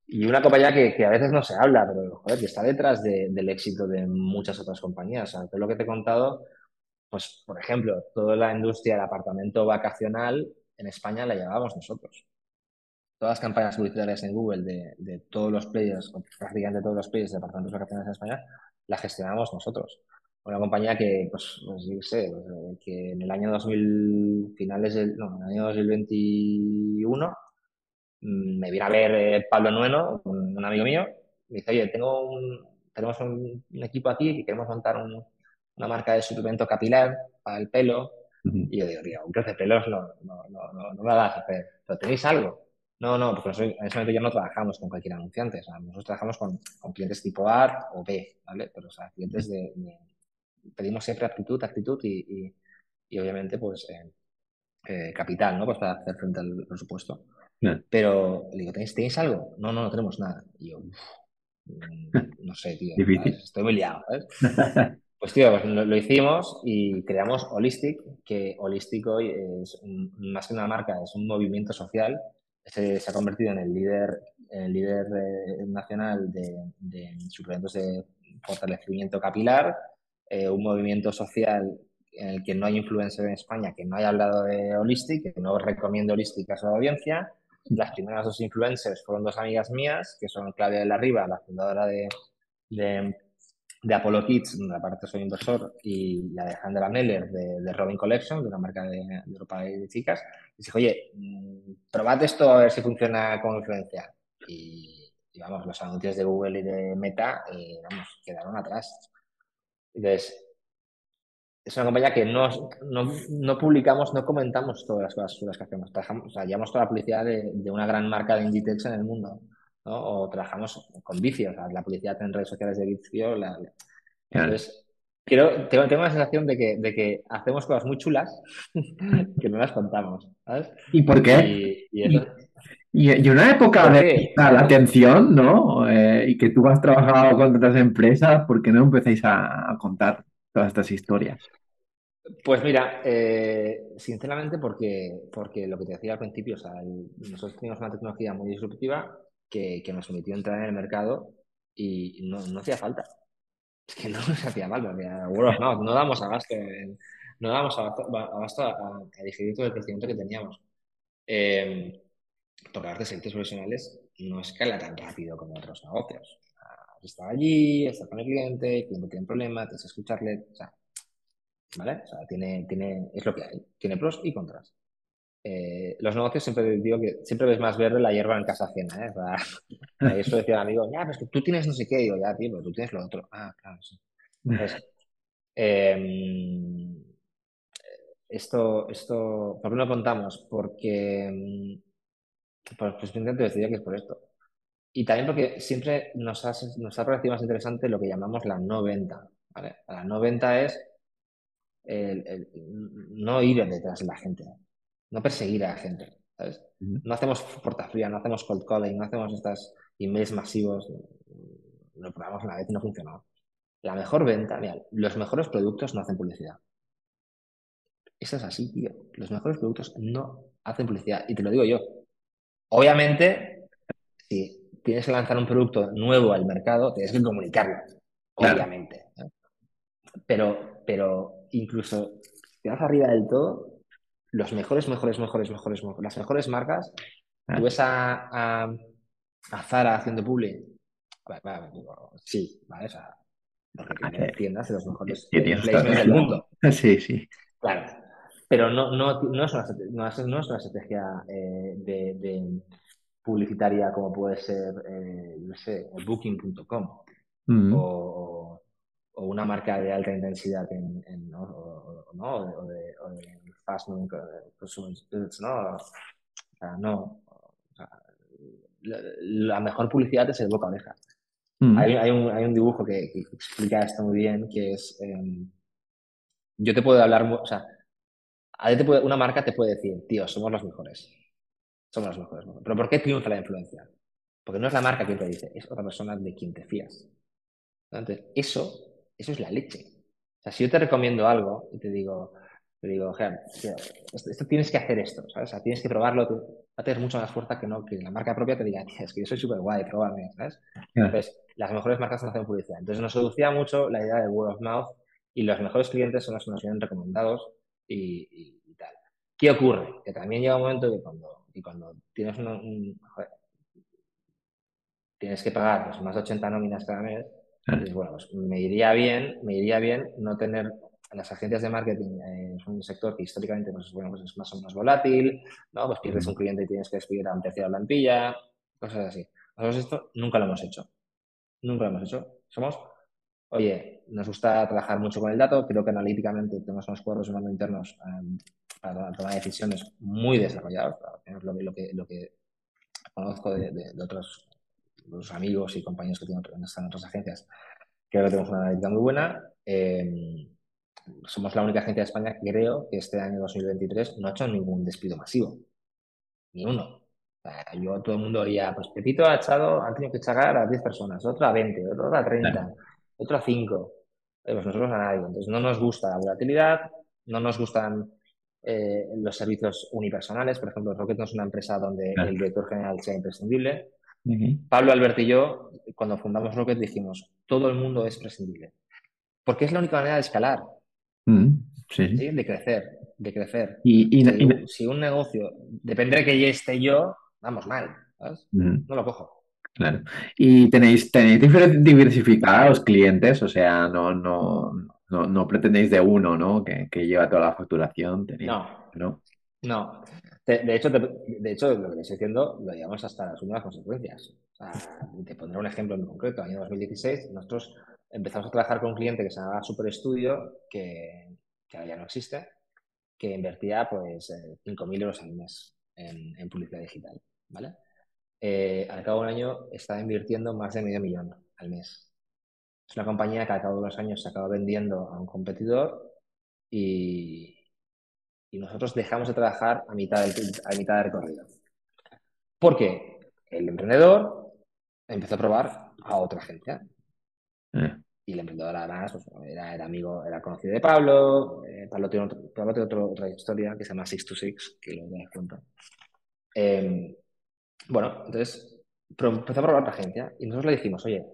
Y una compañía que, que, a veces no se habla, pero joder, que está detrás de, del éxito de muchas otras compañías. O sea, todo lo que te he contado, pues, por ejemplo, toda la industria del apartamento vacacional en España la llevábamos nosotros. Todas las campañas publicitarias en Google de, de todos los players, prácticamente todos los players de apartamentos vacacionales en España, las gestionamos nosotros. Una compañía que, pues, pues yo sé, pues, que en el año 2000, finales del, no, en el año 2021, Mm, me viene a ver eh, Pablo Nueno, un, amigo mío, me dice, oye, tengo un, tenemos un, equipo aquí que queremos montar una marca de suplemento capilar para el pelo. Y yo digo, tío, un crece pelos no, no, no, no, no me vas a hacer. ¿Pero tenéis algo? No, no, porque en ese momento ya no trabajamos con cualquier anunciante. O sea, nosotros trabajamos con, con clientes tipo A o B, ¿vale? Pero, o sea, clientes de, pedimos siempre actitud, actitud y, y, y obviamente, pues, eh, eh, capital, ¿no? Pues para hacer frente al presupuesto. Pero le digo, ¿tenéis, algo? No, no, no tenemos nada. Y yo, mm, no sé, tío. [laughs] Estoy muy liado, [laughs] Pues tío, pues lo, hicimos y creamos Holistic, que Holistic hoy es más que una marca, es un movimiento social. Se, ha convertido en el líder, el líder eh, nacional de, de, suplementos de fortalecimiento capilar, eh, un movimiento social en el que no hay influencer en España que no haya hablado de Holistic, que no recomiendo Holistic a su audiencia, las primeras dos influencers fueron dos amigas mías, que son Claudia de la Riva, la fundadora de, de Apollo Kids, aparte soy inversor, y la Alejandra Meller de, de Robin Collection, de una marca de, de ropa de chicas. Y dije, oye, mm, probad esto a ver si funciona como influencia. Y, vamos, los anuncios de Google y de Meta, eh, vamos, quedaron atrás. Entonces, es una compañía que no, no, no, publicamos, no comentamos todas las cosas chulas que hacemos. Trabajamos, o sea, llevamos toda la publicidad de, de una gran marca de Inditex en el mundo. ¿No? O trabajamos con Vicio, o sea, la publicidad en redes sociales de Vicio. La, Entonces, quiero, tengo, tengo, la sensación de que, de que hacemos cosas muy chulas [laughs] que no las contamos. ¿sabes? ¿Y por qué? Y, y, y, una época de la atención, ¿no? Eh, y que tú has trabajado con otras empresas, ¿por qué no empecéis a, a contar todas estas historias? Pues mira, eh, sinceramente porque, porque lo que te decía al principio, o sea, nosotros teníamos una tecnología muy disruptiva que, que, nos permitió entrar en el mercado y no, no hacía falta. Es que no [laughs] nos hacía falta, no, no damos abasto, no damos abasto, a, a, digerir todo el crecimiento que teníamos. Eh, porque de servicios profesionales no escala tan rápido como otros negocios. Está allí, está con el cliente, el cliente tiene un problema, tienes que escucharle, o sea, ¿vale? O sea, tiene, tiene, es lo que hay, tiene pros y contras. Eh, los negocios siempre digo que siempre ves más verde la hierba en casa ajena, ¿eh? Sea, [laughs] eso decía el amigo, ya, pues que tú tienes no sé qué, digo, ya, tío, pero tú tienes lo otro. Ah, claro, sí. Entonces, [laughs] eh, esto, esto, ¿por qué no contamos? Porque, pues, pues intento decir que es por esto. Y también porque siempre nos ha, nos ha parecido más interesante lo que llamamos la no venta. ¿vale? La no venta es el, no ir detrás de la gente, no perseguir a la gente. ¿sabes? No hacemos portafría, no hacemos cold calling, no hacemos estas emails masivos. Lo probamos una vez y no funcionó. La mejor venta, mira, los mejores productos no hacen publicidad. Eso es así, tío. Los mejores productos no hacen publicidad. Y te lo digo yo. Obviamente, sí tienes que lanzar un producto nuevo al mercado, tienes que comunicarlo, obviamente. Pero, pero incluso si vas arriba del todo, los mejores, mejores, mejores, mejores, las mejores marcas, tú ves a, a, Zara haciendo publi. Sí, ¿vale? O sea, porque tiendas de los mejores placements del mundo. [laughs] Sí, sí. Claro. Pero no, no, no, es, una, no, es, no es una estrategia eh, de, de publicitaria como puede ser, eh, no sé, booking.com mm. o, o, una marca de alta intensidad en, en ¿no? O, ¿no? o, de, o de consumer goods, ¿no? O sea, no. O sea, la, la, mejor publicidad es el boca oreja. Mm. Hay, hay, un, hay un dibujo que, que, explica esto muy bien, que es eh, yo te puedo hablar, o sea, a te puede, una marca te puede decir, tío, somos los mejores. Somos los mejores. Pero ¿por qué triunfa la influencia? Porque no es la marca quien te dice, es otra persona de quien te fías. Entonces, eso, eso es la leche. O sea, si yo te recomiendo algo y te digo, digo, esto, tienes que hacer esto, ¿sabes? O sea, tienes que probarlo, va a tener mucha más fuerza que no que la marca propia te diga, es que yo soy súper guay, pruébame, ¿sabes? Entonces, las mejores marcas no hacen publicidad. Entonces, nos seducía mucho la idea de word of mouth y los mejores clientes son los que nos vienen recomendados y, tal. ¿Qué ocurre? Que también llega un momento que cuando, y cuando tienes un, tienes que pagar pues, más de 80 nóminas cada mes, bueno, pues me iría bien, me iría bien no tener las agencias de marketing eh, es un sector que históricamente pues, bueno, pues es más o menos volátil, ¿no? Pues pierdes un cliente y tienes que despedir a un tercio de la plantilla, cosas así. Nosotros esto nunca lo hemos hecho. Nunca lo hemos hecho. Somos, oye, nos gusta trabajar mucho con el dato, creo que analíticamente tenemos unos cuadros humanos internos um, para tomar decisiones muy desarrollados, lo, lo, que, lo que conozco de, de, otros, amigos y compañeros que tienen en otras agencias, creo que tenemos una analítica muy buena. Eh, somos la única agencia de España, creo, que este año 2023 no ha hecho ningún despido masivo. Ni uno. yo, todo el mundo oía, pues Pepito ha echado, ha tenido que echar a 10 personas, otro a 20, otro a 30, otro a 5. Pues nosotros a nadie. Entonces no nos gusta la volatilidad, no nos gustan eh, los servicios unipersonales. Por ejemplo, Rocket no es una empresa donde el director general sea imprescindible. Pablo, Alberto y yo, cuando fundamos Rocket, dijimos, todo el mundo es prescindible. Porque es la única manera de escalar. Mm, sí. De crecer, de crecer. Y, si, un negocio depende de que ya esté yo, vamos mal, mm. No lo cojo. Claro. ¿Y tenéis, tenéis diversificar los clientes? O sea, no, no, no, pretendéis de uno, ¿no? Que, lleva toda la facturación. no, no. No. De, hecho, de, hecho, lo que estoy diciendo lo llevamos hasta las últimas consecuencias. te pondré un ejemplo en concreto. Año 2016, nosotros empezamos a trabajar con un cliente que se llamaba Super Studio, que, que ahora ya no existe, que invertía pues 5.000 eh, euros al mes en, publicidad digital, ¿vale? Eh, al cabo de un año estaba invirtiendo más de medio millón al mes. Es una compañía que al cabo de los años se acaba vendiendo a un competidor y, y nosotros dejamos de trabajar a mitad del, a mitad de recorrido. Porque el emprendedor empezó a probar a otra agencia. Y el emprendedor además pues, era, era, amigo, era conocido de Pablo. Eh, Pablo tiene, otra historia que se llama Six to Six, que lo voy a. Em, bueno, entonces empezó a probar otra agencia y nosotros le dijimos, oye,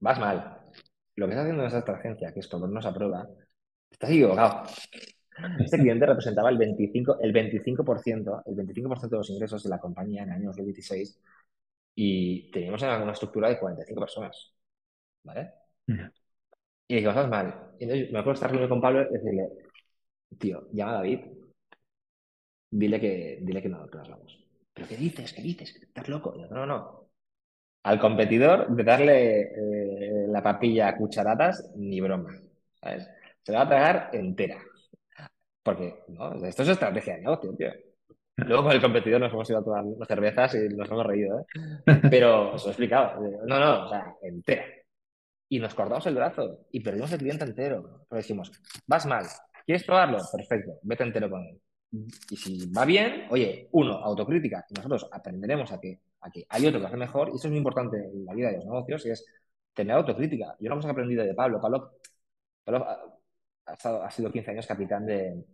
vas mal. Lo que está haciendo esta agencia, que esto no nos aprueba, estás equivocado. Este cliente representaba el 25%, el 25%, el 25% de los ingresos de la compañía en el año 2016 y teníamos una estructura de 45 personas. ¿vale? Y dijimos, vamos mal. Y entonces me acuerdo estar reunido con Pablo y decirle, tío, llama a David, dile que, dile que no, que nos vamos. ¿Pero qué dices? ¿Qué dices? ¿Estás loco? no, no, no. Al competidor de darle eh, la papilla a cucharadas, ni broma. ¿sabes? Se la va a tragar entera. Porque, ¿no? Esto es estrategia de negocio, tío. Luego con el competidor nos hemos ido a tomar cervezas y nos hemos reído, ¿eh? Pero os lo he explicado. No, no, o sea, entera y nos cortamos el brazo y perdimos el cliente entero. Pero decimos, vas mal, ¿quieres probarlo? Perfecto, vete entero con él. Y si va bien, oye, uno, autocrítica. Y nosotros aprenderemos a que, a que hay otro que hace mejor. Y eso es muy importante en la vida de los negocios, y es tener autocrítica. Yo lo hemos aprendido de Pablo. Pablo, ha, estado, ha, sido 15 años capitán de,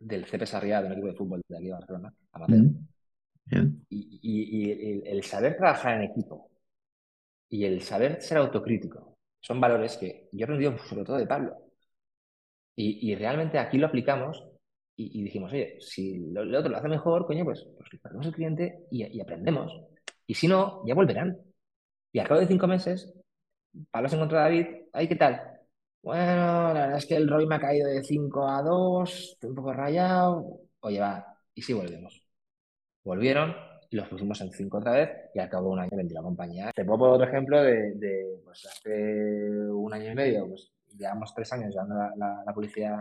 del CP Sarriá, del equipo de fútbol de la Barcelona, Y, y, el saber trabajar en equipo y el saber ser autocrítico son valores que yo he aprendido [laughs] sobre todo de Pablo. Y, realmente aquí lo aplicamos y, dijimos, oye, si el otro lo hace mejor, coño, pues, pues el cliente y, aprendemos. Y si no, ya volverán. Y al cabo de cinco meses, Pablo se encontró a David, ay, ¿qué tal? Bueno, la verdad es que el ROI me ha caído de 5 a 2, estoy un poco rayado. Oye, va, y sí volvemos. Volvieron, y los pusimos en 5 otra vez y al cabo de un año vendió la compañía. Te puedo poner otro ejemplo de, de pues hace un año y medio, pues llevamos tres años llevando la, la, publicidad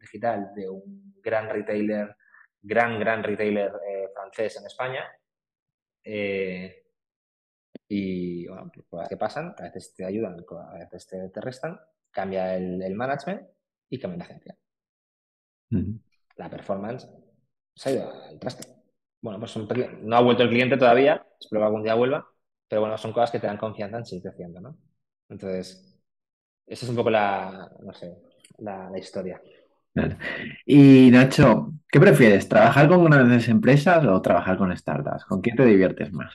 digital de un gran retailer, gran, gran retailer eh, francés en España. Eh, y bueno, pues cosas que pasan, a veces te ayudan, a veces te, te restan, cambia el, el management y cambian de agencia. La performance se ha ido al traste. Bueno, pues no ha vuelto el cliente todavía, espero que algún día vuelva, pero bueno, son cosas que te dan confianza en seguir creciendo, ¿no? Entonces, esa es un poco la, no sé, la, historia. Y Nacho, ¿qué prefieres? ¿Trabajar con grandes empresas o trabajar con startups? ¿Con quién te diviertes más?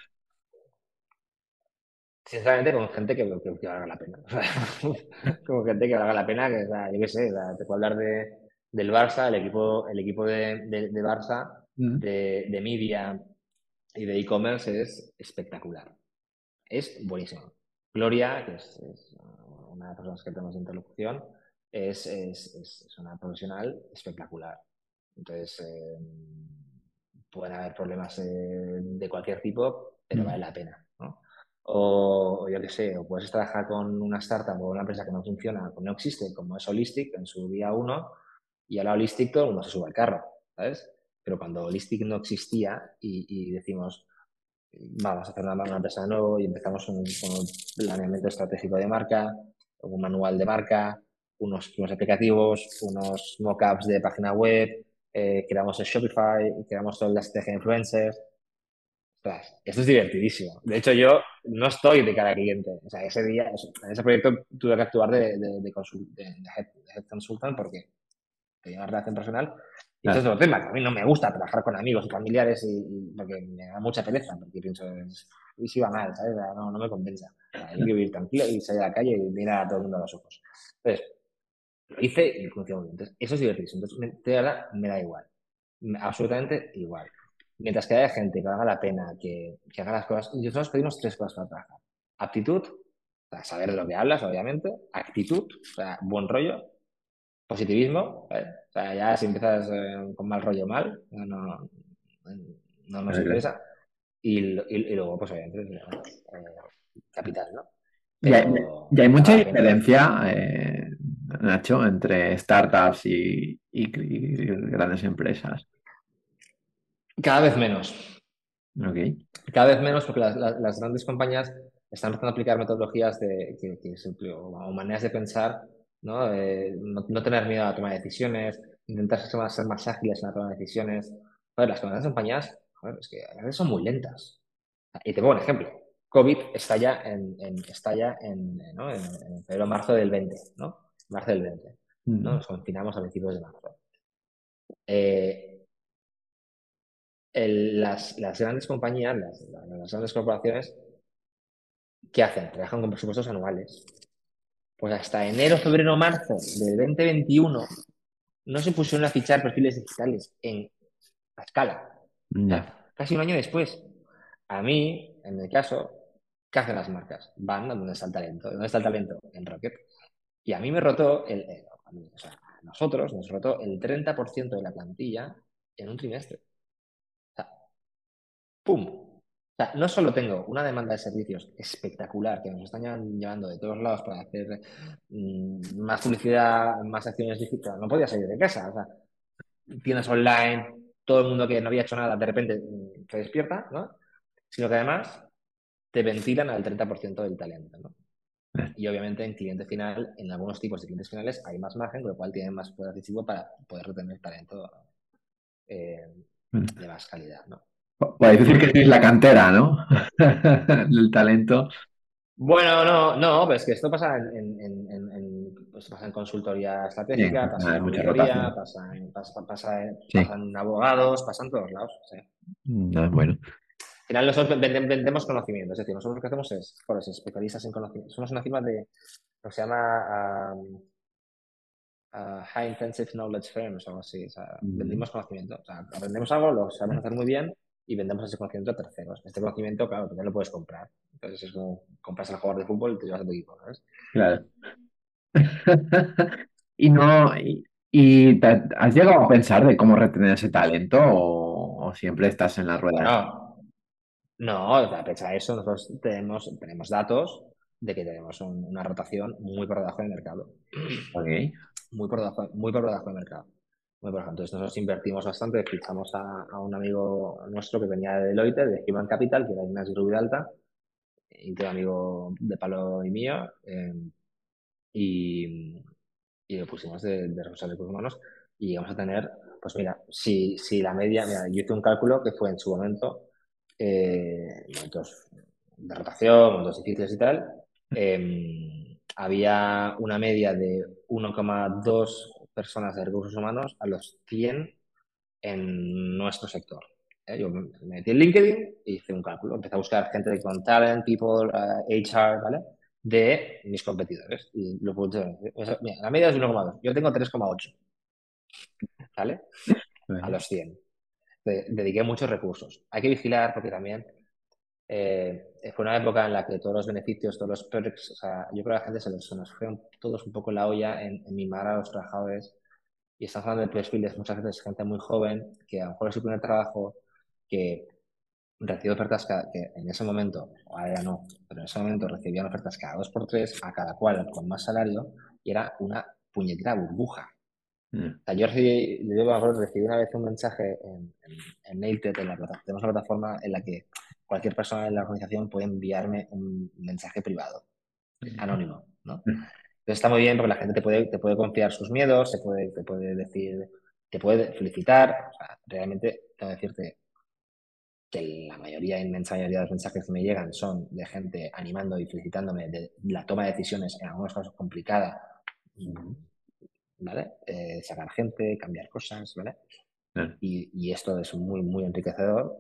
Sinceramente, con gente que, valga la pena. [laughs] con gente que valga la pena, que, yo qué sé, te puedo hablar de, del Barça, el equipo, el equipo de, de, Barça, mm. de, de media y de e-commerce es espectacular. Es buenísimo. Gloria, que es, una de las personas que tenemos de interlocución, es, es, una profesional espectacular. Entonces, eh, pueden haber problemas eh, de cualquier tipo, pero mm. vale la pena. ¿no? O, yo qué sé, o puedes trabajar con una startup o una empresa que no funciona, que no existe, como es Holistic en su día uno, y a la Holistic todo el mundo se sube al carro, ¿sabes? Pero cuando Holistic no existía y, decimos, vamos a hacer una, una, empresa de nuevo y empezamos un, un planeamiento estratégico de marca, un manual de marca, unos, unos aplicativos, unos mockups de página web, eh, creamos el Shopify, creamos toda la estrategia de influencers. esto es divertidísimo. De hecho, yo no estoy de cara al cliente. O sea, ese día, en ese proyecto tuve que actuar de, de, de, head, consultant porque tenía una relación personal. Y es otro tema, que a mí no me gusta trabajar con amigos y familiares y, porque me da mucha pereza, porque pienso, y si va mal, ¿sabes? No, no me compensa. Hay que vivir tranquilo y salir a la calle y mirar a todo el mundo a los ojos. Entonces, lo hice y funciona muy bien. Entonces, eso es divertido. Entonces, me, me da igual. Absolutamente igual. Mientras que haya gente que haga la pena, que, que haga las cosas. Nosotros pedimos tres cosas para trabajar. Aptitud, o sea, saber de lo que hablas, obviamente. Actitud, o sea, buen rollo. Positivismo, o sea, ya si empiezas eh, con mal rollo mal, no, no, no nos interesa. Y, y, luego, pues obviamente, eh, capital, ¿no? y, hay, mucha diferencia, eh, Nacho, entre startups y, grandes empresas. Cada vez menos. Cada vez menos porque las, grandes compañías están empezando a aplicar metodologías de, o maneras de pensar, ¿no? ¿no? tener miedo a tomar decisiones, intentar ser más, ser más ágiles en la toma de decisiones. las grandes compañías, es que a veces son muy lentas. Y te pongo un ejemplo. COVID estalla en, en, estalla en, ¿no? en, febrero marzo del 20, ¿no? Marzo del 20. ¿no? Nos confinamos a principios de marzo. Eh, las, las, grandes compañías, las, las, grandes corporaciones, ¿qué hacen? Trabajan con presupuestos anuales. Pues hasta enero, febrero, marzo del 2021 no se pusieron a fichar perfiles digitales en la escala. Casi un año después. A mí, en mi caso, ¿Qué hacen las marcas? Van a donde está el talento. ¿Dónde está el talento? En Rocket. Y a mí me rotó, el, o sea, a nosotros nos rotó el 30% de la plantilla en un trimestre. O sea, ¡pum! O sea, no solo tengo una demanda de servicios espectacular que nos están llevando de todos lados para hacer mm, más publicidad, más acciones digitales, no podía salir de casa. O sea, tienes online, todo el mundo que no había hecho nada de repente mm, se despierta, ¿no? Sino que además te ventilan al 30% del talento. ¿no? Y obviamente en cliente final, en algunos tipos de clientes finales hay más margen, con lo cual tienen más poder adquisitivo para poder retener talento eh, mm. de más calidad. ¿no? Puedes decir que es la cantera, ¿no? [laughs] El talento. Bueno, no, no, pero es que esto pasa en, en, en, pues pasa en consultoría estratégica, pasa en consultoría, pasa en, pasa, pasa, en abogados, pasa en todos lados. ¿sí? Mm, bueno final nosotros vendemos conocimiento, es decir, nosotros lo que hacemos es, pues, especialistas en conocimiento. Somos una firma de lo que se llama High Intensive Knowledge Firms o algo así. O sea, vendemos conocimiento. O sea, aprendemos algo, lo sabemos hacer muy bien y vendemos ese conocimiento a terceros. Este conocimiento, claro, también lo puedes comprar. Entonces es como compras el jugador de fútbol y te llevas a tu equipo, ¿sabes? Claro. [laughs] y no, y, has llegado a pensar de cómo retener ese talento o, o siempre estás en la rueda? No, no, a pesar de eso, nosotros tenemos, tenemos datos de que tenemos una rotación muy por debajo del mercado. Muy por debajo, muy por debajo del mercado. Muy por Entonces nosotros invertimos bastante, fichamos a, un amigo nuestro que venía de Deloitte, de Human Capital, que era Ignacio Rubiralta, y un amigo de Palo y mío. Eh, y, lo pusimos de, de recursos humanos y llegamos a tener, pues mira, si, si la media, mira, yo hice un cálculo que fue en su momento, eh, momentos de rotación, momentos difíciles y tal, em, había una media de 1,2 personas de recursos humanos a los 100 en nuestro sector. ¿eh? Yo me metí en LinkedIn y hice un cálculo. Empecé a buscar gente con talent, people, HR, ¿vale? De mis competidores. Y lo puse. Mira, la media es 1,2. Yo tengo 3,8. ¿Vale? A los 100. dediqué muchos recursos. Hay que vigilar porque también eh, fue una época en la que todos los beneficios, todos los perks, o sea, yo creo que a la gente se, nos fueron todos un poco la olla en, en mimar a los trabajadores. Y estamos hablando de perfiles, muchas veces gente muy joven, que a lo mejor es su primer trabajo, que recibe ofertas que en ese momento, ahora ya no, pero en ese momento recibían ofertas cada dos por tres, a cada cual con más salario, y era una puñetera burbuja. Mm. O sea, yo recibí, yo recibí una vez un mensaje en, en, en Nailted, en la tenemos una plataforma en la que cualquier persona en la organización puede enviarme un mensaje privado, anónimo, ¿no? Entonces está muy bien porque la gente te puede, te puede confiar sus miedos, se puede, te puede decir, te puede felicitar, o sea, realmente tengo que decirte, que la mayoría, inmensa mayoría de los mensajes que me llegan son de gente animando y felicitándome de la toma de decisiones, en algunos casos complicada, ¿vale? Eh, sacar gente, cambiar cosas, ¿vale? Y, y, esto es muy, muy enriquecedor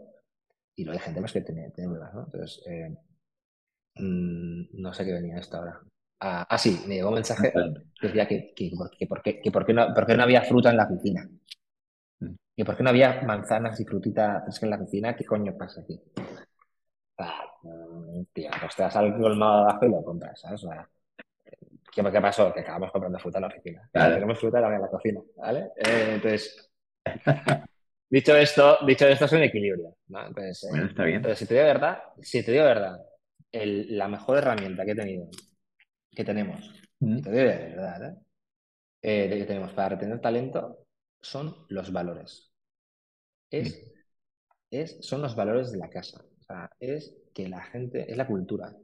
y lo hay gente más que tiene, tiene ¿no? Entonces, eh, mm, no sé qué venía esto ahora. Ah, ah, sí, me llegó un mensaje que decía que, que, que, por, qué, que por, qué no, por qué no había fruta en la oficina. ¿Y por qué no había manzanas y frutita en la cocina? ¿Qué coño pasa aquí? Ah, tío, pues te vas al colmado abajo y lo compras, ¿sabes? O sea, ¿qué, ¿qué, pasó? Que acabamos comprando fruta en la oficina. Claro. Tenemos fruta en la cocina, ¿vale? Eh, entonces, [laughs] dicho esto, dicho esto es un equilibrio, ¿no? Entonces, bueno, está bien. Pero si te digo verdad, si te digo verdad, el, la mejor herramienta que he tenido, que tenemos, mm. te digo de verdad, ¿eh? eh que tenemos para retener talento son los valores. Es, es, son los valores de la casa. O sea, es que la gente, es la cultura.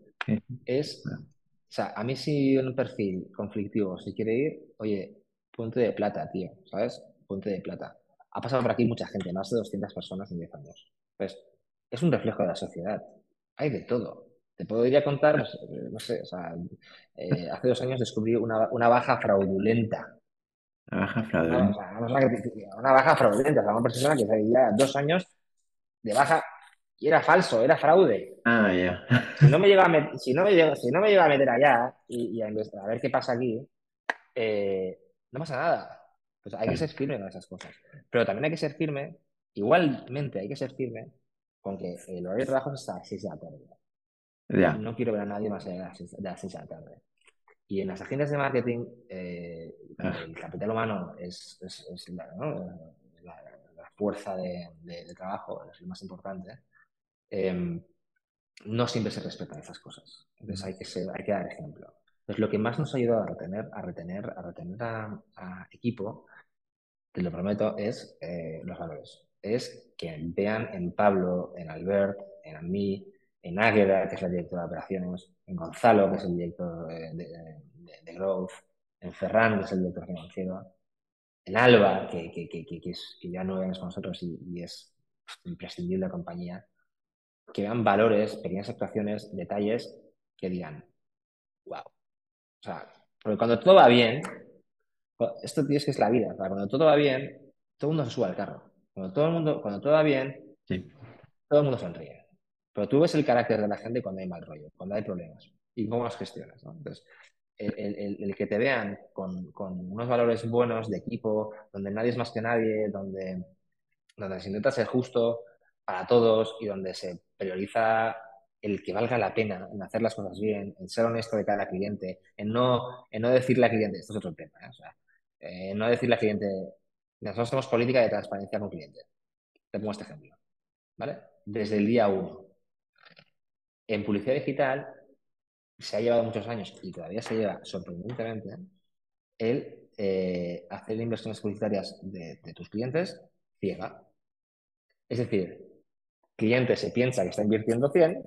Es, o sea, a mí si un perfil conflictivo, si quiere ir, oye, punto de plata, tío, ¿sabes? Punto de plata. Ha pasado por aquí mucha gente, más de 200 personas en 10 años. Pues es un reflejo de la sociedad. Hay de todo. Te podría contar, pues, eh, no sé, o sea, eh, hace dos años descubrí una, una baja fraudulenta una baja fraudulenta. Una, baja fraudulenta. una persona que ya dos años de baja y era falso, era fraude. Ah, ya. Si no me llega a meter, si no me llega, si no me llega a meter allá y, a, a, ver qué pasa aquí, eh, no pasa nada. Pues hay que ser firme con esas cosas. Pero también hay que ser firme, igualmente hay que ser firme con que el horario de trabajo es hasta las 6 de la tarde. No quiero ver a nadie más allá de las 6 de la tarde. Y en las agencias de marketing, eh, ah. el capital humano es, la, fuerza de, trabajo, es lo más importante. Em, no siempre se respetan esas cosas. Entonces hay que, ser, hay que dar ejemplo. Entonces lo que más nos ha ayudado a retener a, retener, a, retener a, equipo, te lo prometo, es eh, los valores. Es que vean en Pablo, en Albert, en mí, en Águeda, que es la directora de operaciones, en Gonzalo, que es el director de, Growth, en Ferran, que es el director financiero, en Alba, que, que, que, que ya no es con nosotros y, es imprescindible la compañía, que vean valores, pequeñas actuaciones, detalles que digan, wow. O sea, porque cuando todo va bien, esto es que es la vida, cuando todo va bien, todo el mundo se sube al carro. Cuando todo el mundo, cuando todo va bien, todo el mundo sonríe. Pero tú ves el carácter de la gente cuando hay mal rollo, cuando hay problemas y cómo los gestionas. ¿no? Entonces, el, que te vean con, unos valores buenos de equipo, donde nadie es más que nadie, donde, donde se intenta ser justo para todos y donde se prioriza el que valga la pena en hacer las cosas bien, en ser honesto de cada cliente, en no, en no decirle al cliente, esto es otro tema, ¿eh? eh, no decirle al cliente, nosotros tenemos política de transparencia con cliente. Te pongo este ejemplo, ¿vale? Desde el día uno. En publicidad digital se ha llevado muchos años y todavía se lleva sorprendentemente el eh, hacer inversiones publicitarias de, tus clientes ciega. Es decir, clientes se piensa que está invirtiendo 100,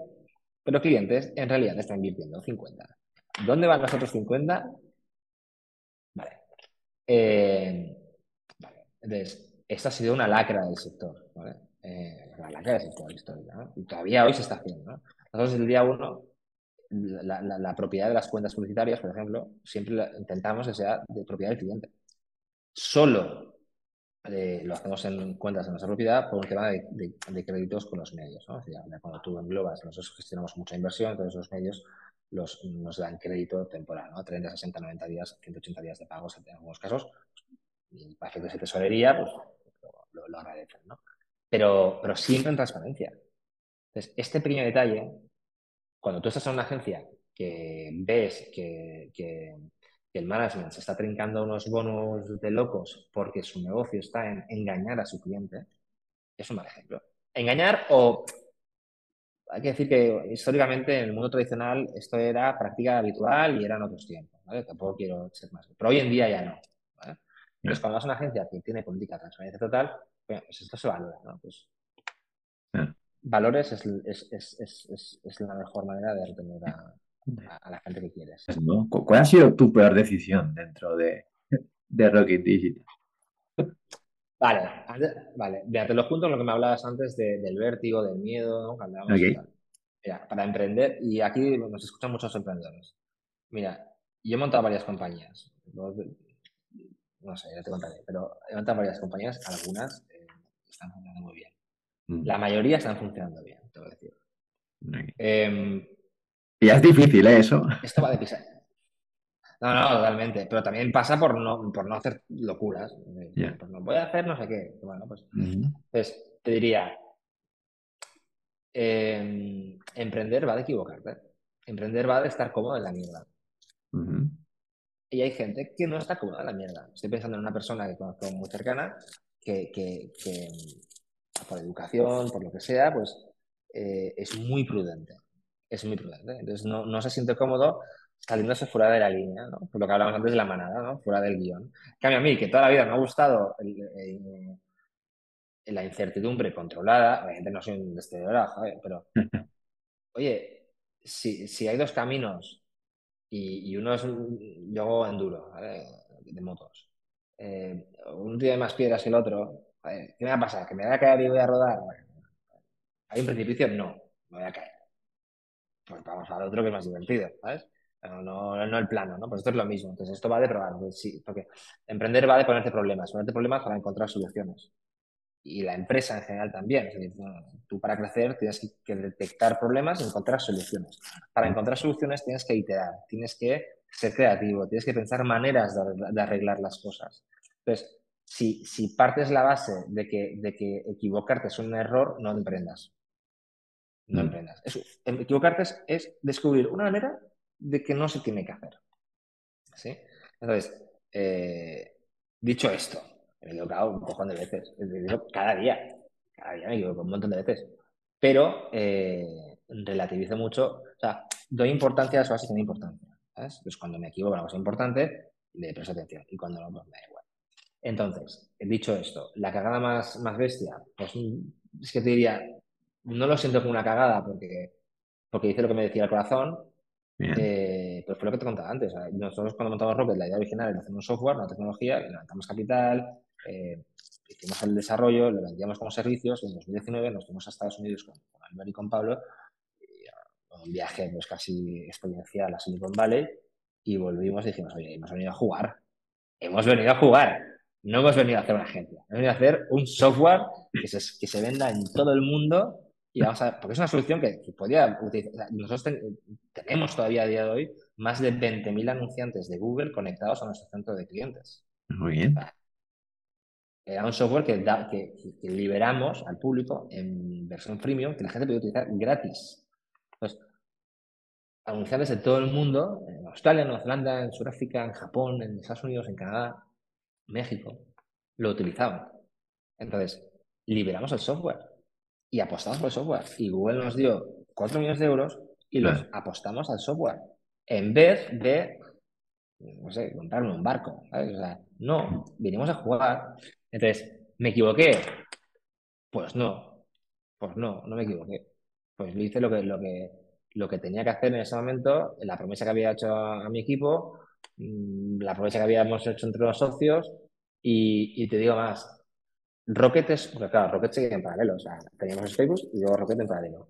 pero clientes en realidad están invirtiendo 50. ¿Dónde van los otros 50? Vale, Eh, entonces, esta ha sido una lacra del sector, ¿vale? Eh, la lacra del sector histórica, ¿no? Y todavía hoy se está haciendo, ¿no? Nosotros el día uno, la, propiedad de las cuentas publicitarias, por ejemplo, siempre intentamos que sea de propiedad del cliente. Solo eh, lo hacemos en cuentas de nuestra propiedad por un tema de, créditos con los medios. cuando tú englobas, nosotros gestionamos mucha inversión, entonces los medios nos dan crédito temporal, ¿no? 30, 60, 90 días, 180 días de pagos en algunos casos. Y para efectos de tesorería, pues lo, agradecen. Pero, pero siempre en transparencia. Entonces, este pequeño detalle, cuando tú estás en una agencia que ves que, el management se está trincando unos bonos de locos porque su negocio está en engañar a su cliente, es un mal ejemplo. Engañar o hay que decir que históricamente en el mundo tradicional esto era práctica habitual y eran otros tiempos, ¿vale? Tampoco quiero ser más. Pero hoy en día ya no. ¿vale? Entonces, cuando vas a una agencia que tiene política de transparencia total, pues esto se valora, ¿no? Pues, valores es, la mejor manera de retener a, la gente que quieres. ¿Cuál ha sido tu peor decisión dentro de, de Rocket Digital? Vale, vale. Mira, te lo junto con lo que me hablabas antes del vértigo, del miedo, ¿no? Mira, para emprender, y aquí nos escuchan muchos emprendedores. Mira, yo he montado varias compañías. No sé, ya te contaré, pero he montado varias compañías, algunas eh, están funcionando muy bien. Mm. La mayoría están funcionando bien, te voy a decir. Em, y es difícil, ¿eh? Eso. Esto va de pisar. No, no, totalmente. Pero también pasa por no, por no hacer locuras. Pues no voy a hacer no sé qué. Bueno, pues. Entonces, te diría. Em, emprender va de equivocarte. Emprender va de estar cómodo en la mierda. Y hay gente que no está cómoda en la mierda. Estoy pensando en una persona que conozco muy cercana que, que, que por educación, por lo que sea, pues eh, es muy prudente. Es muy prudente. Entonces no, no se siente cómodo saliéndose fuera de la línea, ¿no? Por lo que hablábamos antes de la manada, ¿no? Fuera del guion. cambio, a mí, que toda la vida me ha gustado la incertidumbre controlada, obviamente no soy un destedora, pero [laughs] oye, si, si, hay dos caminos y, uno es yo enduro, ¿vale? De motos. Eh, un tiene más piedras que el otro, ¿qué me va a pasar? ¿Que me voy a caer y voy a rodar? ¿Hay un precipicio? No, me voy a caer. Pues vamos al otro que es más divertido, ¿sabes? no, no, el plano, ¿no? Pues esto es lo mismo. Entonces, esto va de probar, pues sí, porque emprender va de ponerte problemas, ponerte problemas para encontrar soluciones. Y la empresa en general también. Es decir, tú para crecer tienes que detectar problemas y encontrar soluciones. Para encontrar soluciones tienes que iterar, tienes que ser creativo, tienes que pensar maneras de, arreglar las cosas. Entonces, si, si partes la base de que, de que equivocarte es un error, no emprendas. No mm. emprendas. equivocarte es descubrir una manera de que no se tiene que hacer. ¿Sí? Entonces, eh, dicho esto, me he equivocado un cojón de veces. cada día. Cada día me equivoco un montón de veces. Pero eh, relativizo mucho. O sea, doy importancia a eso que tiene importancia. ¿sabes? Pues cuando me equivoco en una cosa importante, le presto atención. Y cuando no, pues me da igual. Entonces, dicho esto, la cagada más, más bestia, pues es que te diría, no lo siento como una cagada porque, porque hice lo que me decía el corazón, eh, pues fue lo que te contaba antes. Nosotros cuando montamos Rocket, la idea original era hacer un software, una tecnología, levantamos capital, eh, hicimos el desarrollo, lo vendíamos como servicios y en 2019 nos fuimos a Estados Unidos con, con y con Pablo, un viaje pues casi exponencial a Silicon Valley y volvimos y dijimos, oye, hemos venido a jugar. Hemos venido a jugar. No hemos venido a hacer una agencia. Hemos venido a hacer un software que se, que se venda en todo el mundo y vamos a porque es una solución que, podría utilizar. nosotros tenemos todavía a día de hoy más de 20.000 anunciantes de Google conectados a nuestro centro de clientes. Muy bien. Era un software que, que, liberamos al público en versión freemium que la gente puede utilizar gratis. Entonces, anunciantes de todo el mundo, en Australia, en Nueva Zelanda, en Sudáfrica, en Japón, en Estados Unidos, en Canadá, México, lo utilizaban. Entonces, liberamos el software y apostamos por el software. Y Google nos dio 4 millones de euros y los apostamos al software. En vez de, no sé, comprarme un barco. O sea, no, vinimos a jugar. Entonces, ¿me equivoqué? Pues no. Pues no, no me equivoqué. Pues hice lo que, lo que, lo que tenía que hacer en ese momento, la promesa que había hecho a, mi equipo, mm, la promesa que habíamos hecho entre los socios y, te digo más, Rocket es, porque claro, Rocket sigue en paralelo, o sea, teníamos Facebook y luego Rocket en paralelo.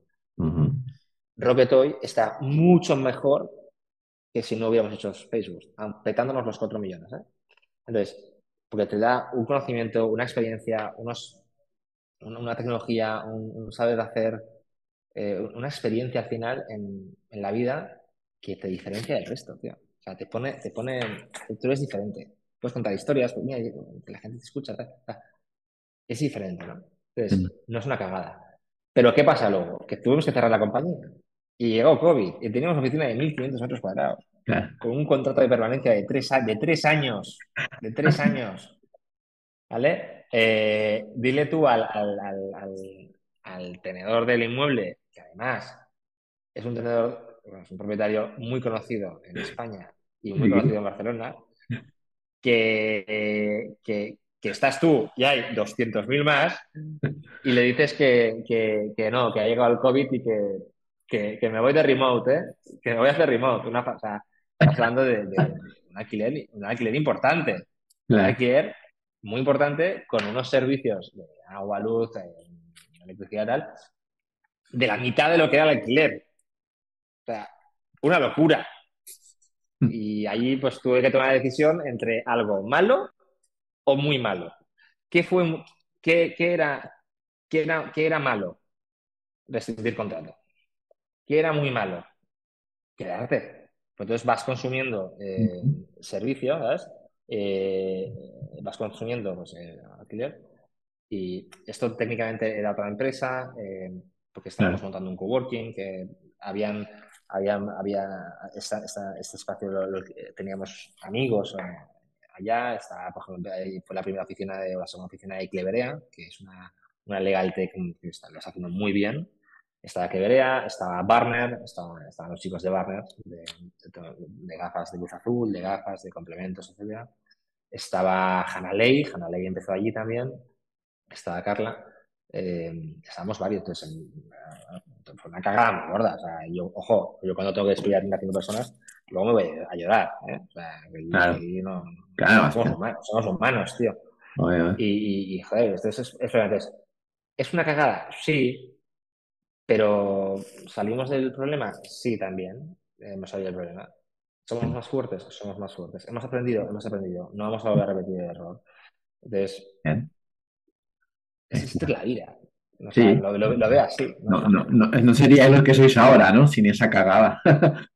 Rocket hoy está mucho mejor que si no hubiéramos hecho Facebook, petándonos los 4 millones. ¿eh? Entonces, porque te da un conocimiento, una experiencia, unos, una tecnología, un, saber hacer, eh, una experiencia al final en, en, la vida que te diferencia del resto, tío. O sea, te pone, te pone, tú eres diferente. Puedes contar historias, pues mira, que la gente te escucha, es diferente, ¿no? Entonces, mm. no es una cagada. Pero ¿qué pasa luego? Que tuvimos que cerrar la compañía. Y llegó COVID y teníamos oficina de 1.500 metros cuadrados. Con un contrato de permanencia de tres, de tres años. De tres [laughs] años. ¿Vale? Eh, dile tú al, al, tenedor del inmueble, que además es un tenedor, es un propietario muy conocido en España y muy conocido en Barcelona, que, que, estás tú y hay 200.000 más y le dices que, que, no, que ha llegado el COVID y que, que, me voy de remote, ¿eh? que me voy a hacer remote. Una, o sea, estamos hablando de, un, alquiler, un alquiler importante. Un alquiler muy importante con unos servicios de agua, luz, electricidad y tal, de la mitad de lo que era el alquiler. O sea, una locura. Hmm. Y ahí pues tuve que tomar la decisión entre algo malo o muy malo. ¿Qué fue, qué, era, qué era, qué era malo? Rescindir contrato. ¿Qué era muy malo? Quedarte. Entonces vas consumiendo eh, servicios, ¿sabes? Eh, vas consumiendo pues, eh, alquiler. Y esto técnicamente era otra empresa, eh, porque estábamos montando un coworking, que habían, habían había esta, este espacio, teníamos amigos allá, está, por ejemplo, fue la primera oficina de, la segunda oficina de Cleverea, que es una, una legal tech que está, lo está haciendo muy bien. Estaba Cleverea, estaba Barner, estaban, estaban los chicos de Barner, de, de, gafas de luz azul, de gafas, de complementos, etc. Estaba Hanalei, Hanalei empezó allí también, estaba Carla, eh, estábamos varios, entonces fue una cagada muy gorda. O sea, yo, ojo, yo cuando tengo que despedir a 5 personas, luego me voy a llorar. ¿eh? O sea, claro. no, claro, somos, humanos, somos humanos, tío. Y, y, joder, esto es, es, es, es una cagada, sí, pero ¿salimos del problema? Sí, también. Hemos salido del problema. ¿Somos más fuertes? Somos más fuertes. ¿Hemos aprendido? Hemos aprendido. No vamos a volver a repetir el error. Entonces, es la vida. sí. lo, lo, así. ¿no? No, no, no, sería lo que sois ahora, ¿no? Sin esa cagada. [laughs]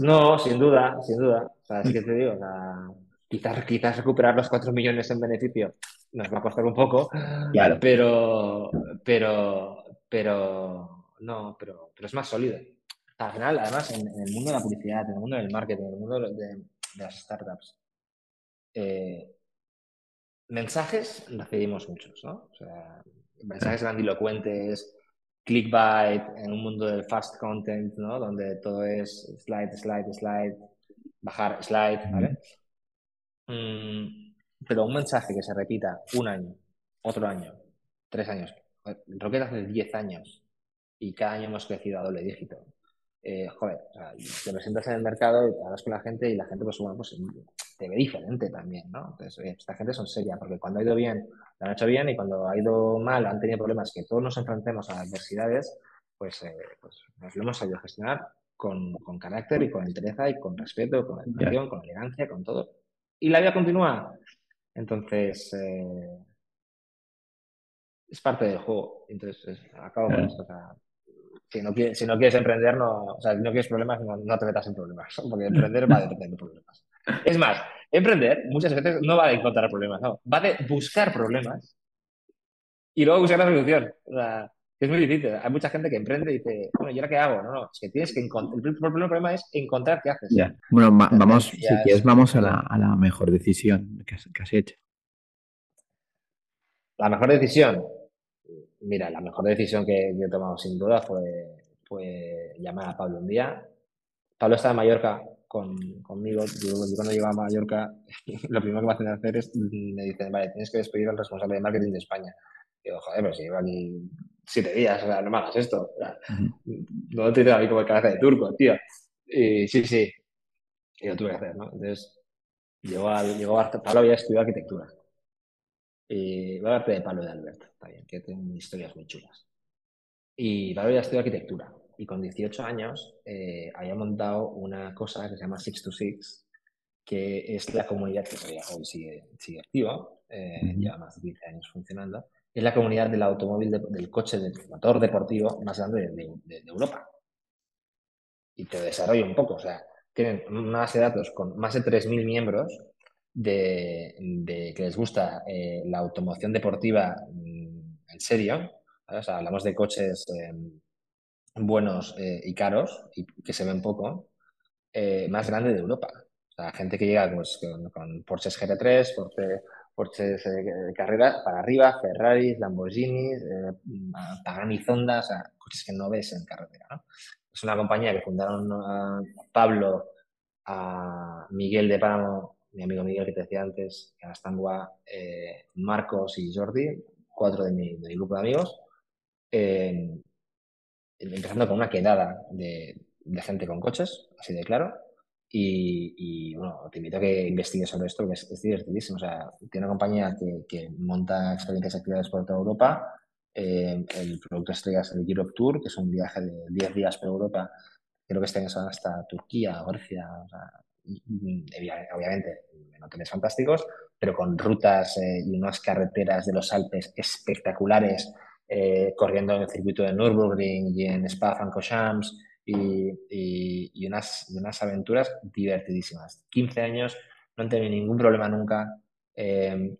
no, sin duda, sin duda. O sea, es que te digo, o quizás, quizás recuperar los 4 millones en beneficio nos va a costar un poco, claro. pero, pero, pero, no, pero, pero es más sólido al final, además, en, el mundo de la publicidad, en el mundo del marketing, en el mundo de, las startups, eh, mensajes recibimos muchos, ¿no? O sea, mensajes grandilocuentes, clickbait, en un mundo del fast content, ¿no? Donde todo es slide, slide, slide, bajar, slide, ¿vale? Mm, pero un mensaje que se repita un año, otro año, tres años, Rocket hace 10 años y cada año hemos crecido a doble dígito eh, joder, te presentas en el mercado y te hablas con la gente y la gente, pues bueno, pues te ve diferente también, ¿no? Entonces, oye, esta gente son seria, porque cuando ha ido bien, lo han hecho bien y cuando ha ido mal, han tenido problemas, que todos nos enfrentemos a adversidades, pues, eh, pues nos lo hemos sabido gestionar con, con, carácter y con entereza y con respeto, con educación, con elegancia, con todo. Y la vida continúa. Entonces, eh, es parte del juego. Entonces, acabo con esto si no, quieres, si no quieres emprender, no, o sea, si no quieres problemas, no, te metas en problemas, [laughs] porque emprender va a depender de problemas. Es más, emprender muchas veces no va de encontrar problemas, no, va de buscar problemas y luego buscar la solución. O sea, es muy difícil. Hay mucha gente que emprende y dice, bueno, ¿y ahora qué hago? No, no, es que tienes que encontrar. El primer problema es encontrar qué haces. Bueno, vamos, si quieres, vamos a la, a la mejor decisión que has, que has hecho. La mejor decisión. Mira, la mejor decisión que yo he tomado sin duda fue, fue llamar a Pablo un día. Pablo estaba en Mallorca con, conmigo. Yo, cuando llego a Mallorca, [laughs] lo primero que me hacen hacer es, me dicen, vale, tienes que despedir al responsable de marketing de España. Y digo, joder, pero si llevo aquí siete días, o sea, no me hagas esto. no te tengo a mí como cabeza de turco, tío. Y sí, sí. Y lo tuve que hacer, ¿no? Entonces, llegó, al, llegó a, Pablo había estudiado arquitectura. Y voy a hablarte de Pablo de Alberto, también, que tiene historias muy chulas. Y Pablo había estudiado arquitectura. Y con 18 años eh, había montado una cosa que se llama Six to Six, que es la comunidad que todavía hoy sigue, sigue activa, eh, lleva más de 15 años funcionando, es la comunidad del automóvil, del coche, del motor deportivo más grande de, Europa. Y te desarrollo un poco, o sea, tienen una base de datos con más de 3.000 miembros de, que les gusta eh, la automoción deportiva mm, en serio. O sea, hablamos de coches em, buenos eh, y caros y que se ven poco, más grande de Europa. O sea, gente que llega pues, con, con Porsches GT3, Porsche Porsches de carrera para arriba, Ferraris, Lamborghinis, eh, Pagani Zonda, o sea, coches que no ves en carretera. Es una compañía que fundaron a Pablo, a Miguel de Páramo, mi amigo Miguel que te decía antes, que ahora eh, Marcos y Jordi, cuatro de mi, grupo de amigos, eh, empezando con una quedada de, de gente con coches, así de claro, y, bueno, te invito a que investigues sobre esto, porque es, divertidísimo. O sea, tiene una compañía que, monta experiencias actividades por toda Europa. Eh, el producto estrella es el Europe Tour, que es un viaje de 10 días por Europa. Creo que este año van hasta Turquía, Grecia. O sea, obviamente, en hoteles fantásticos, pero con rutas eh, y unas carreteras de los Alpes espectaculares, eh, corriendo en el circuito de Nürburgring y en Spa-Francorchamps y, y, unas, unas aventuras divertidísimas. 15 años, no han tenido ningún problema nunca. Em,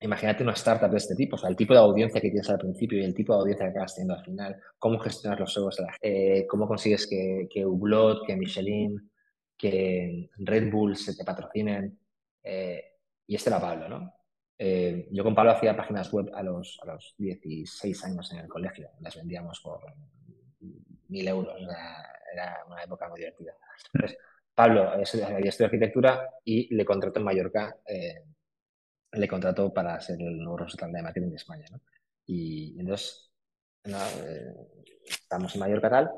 imagínate una startup de este tipo, o el tipo de audiencia que tienes al principio y el tipo de audiencia que acabas teniendo al final, cómo gestionas los egos de la gente, eh, cómo consigues que, que Ublot, que Michelin, que Red Bull se te patrocinen. Eh, y este era Pablo, ¿no? Eh, yo con Pablo hacía páginas web a los, a los 16 años en el colegio, las vendíamos por mil euros. Era, una época muy divertida. Pablo había estudiado arquitectura y le contrató en Mallorca, eh, le contrató para ser el nuevo responsable de marketing de España. Y entonces, eh, estamos en Mallorca tal,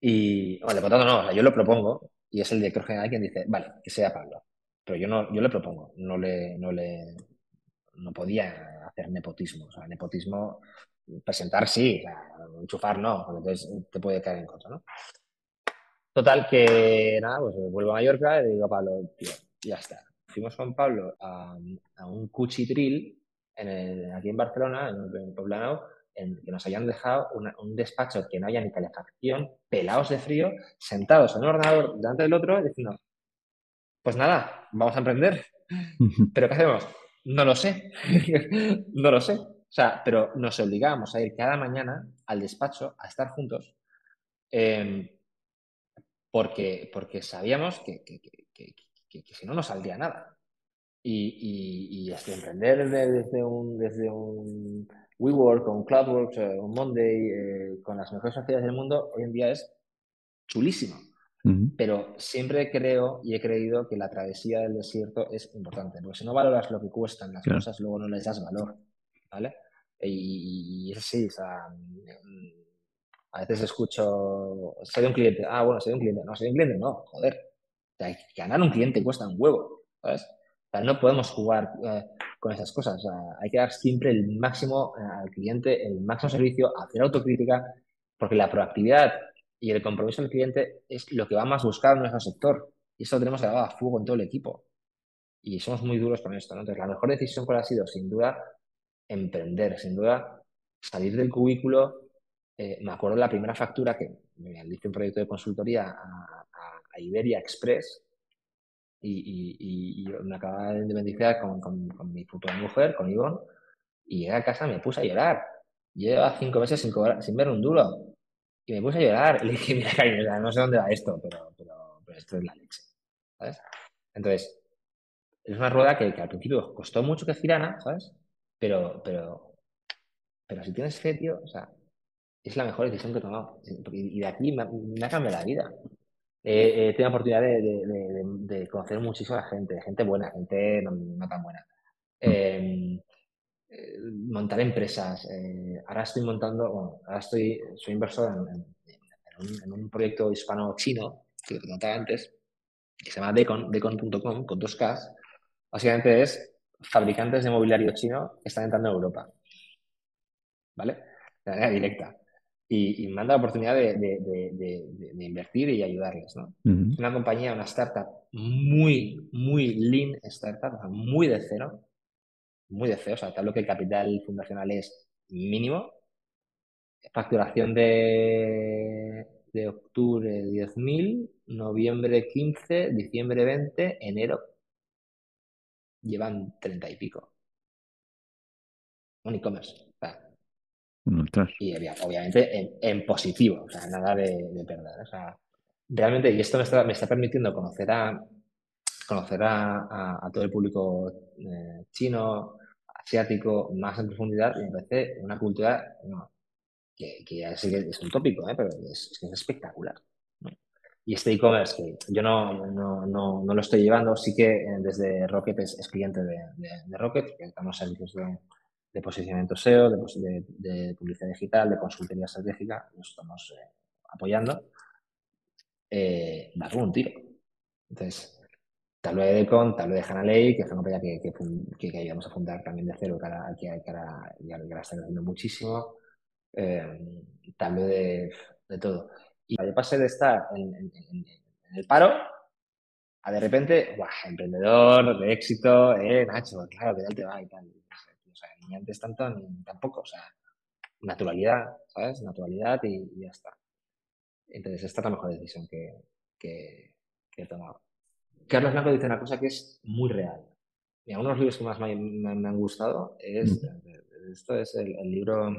y bueno, le contrato no, yo lo propongo y es el director general quien dice, vale, que sea Pablo. Pero yo no, yo le propongo, no le, no le, no podía hacer nepotismo. O sea, nepotismo presentar sí, enchufar no, entonces te puede caer en contra, ¿no? Total, que nada, pues vuelvo a Mallorca y digo a Pablo, tío, ya está. Fuimos con Pablo a, un cuchitril en aquí en Barcelona, en, en Poblano, en, que nos hayan dejado un despacho que no haya ni calefacción, pelados de frío, sentados en un ordenador delante del otro, diciendo, pues nada, vamos a emprender. ¿Pero qué hacemos? No lo sé. [laughs] no lo sé. O sea, pero nos obligábamos a ir cada mañana al despacho a estar juntos em, porque, porque sabíamos que, si no, no saldría nada. Y, y, y emprender desde un, desde un WeWork, un CloudWorks, eh, un Monday, eh, con las mejores sociedades del mundo, hoy en día es chulísimo. Pero siempre creo y he creído que la travesía del desierto es importante, porque si no valoras lo que cuestan las cosas, luego no les das valor. ¿vale? Y, y sí, o sea, mm, a veces escucho, soy un cliente, ah, bueno, soy un cliente, no, soy un cliente, no, joder, o sea, ganar un cliente cuesta un huevo, ¿sabes? No podemos jugar eh, con esas cosas, hay que dar siempre el máximo eh, al cliente, el máximo servicio, hacer autocrítica, porque la proactividad y el compromiso del cliente es lo que va más buscar en nuestro sector. Y eso lo tenemos grabado a fuego en todo el equipo. Y somos muy duros con esto. Entonces, la mejor decisión cuál ha sido, sin duda, emprender, sin duda, salir del cubículo. Eh, me acuerdo de la primera factura que me hice un proyecto de consultoría a, Iberia Express y, me acababa de independizar con, con, mi futura mujer, con Ivonne, y llegué a casa y me puse a llorar. Lleva cinco meses sin, sin ver un duro. Y me puse a llorar. Y le dije, mira, cariño, no sé dónde va esto, pero, pero, esto es la leche. ¿Sabes? Entonces, es una rueda que, que, al principio costó mucho que girara, ¿sabes? Pero, pero, pero si tienes fe, tío, o sea, es la mejor decisión que he tomado. Y de aquí me, ha cambiado la vida. He tenido la oportunidad de, conocer muchísima gente, gente buena, gente no, tan buena. Em, eh, montar empresas. Eh, ahora estoy montando, bueno, ahora estoy, soy inversor en, un, proyecto hispano-chino, que te contaba antes, que se llama Decon, decon.com, con dos Ks, básicamente es fabricantes de mobiliario chino que están entrando en Europa. ¿Vale? De manera directa. Y, me han dado la oportunidad de, invertir y ayudarles, ¿no? Una compañía, una startup muy, muy lean startup, muy de cero, muy de cero, o sea, tal que el capital fundacional es mínimo, facturación de, de octubre 10.000, noviembre 15, diciembre 20, enero llevan 30 y pico. Un e-commerce. Y obviamente en, positivo, o sea, nada de, perder. O sea, realmente, y esto me está, me está permitiendo conocer a conocer a, todo el público eh, chino, asiático, más en profundidad, y me parece una cultura que, que es, un tópico, ¿eh? pero es, es espectacular. Y este e-commerce, que yo no, no, no, no, lo estoy llevando, sí que eh, desde Rocket es, cliente de, de, Rocket, que estamos servicios de, de posicionamiento SEO, de, de, publicidad digital, de consultoría estratégica, nos estamos eh, apoyando. Eh, da un tiro. Entonces, tal vez de Decon, tal vez de Hanalei, que es una compañía que, que, que, ayudamos a fundar también de cero, que ahora, que, ahora, creciendo muchísimo. Eh, tal vez de, de todo. Y yo pasé de estar en, el paro a de repente, emprendedor, de éxito, eh, Nacho, claro, que tal te va y tal. O sea, ni antes tanto ni tampoco, o sea, naturalidad, ¿sabes? Naturalidad y, ya está. Entonces, esta es la mejor decisión que, que, he tomado. Carlos Blanco dice una cosa que es muy real. Y uno de los libros que más me, han gustado es, mm. esto es el, libro,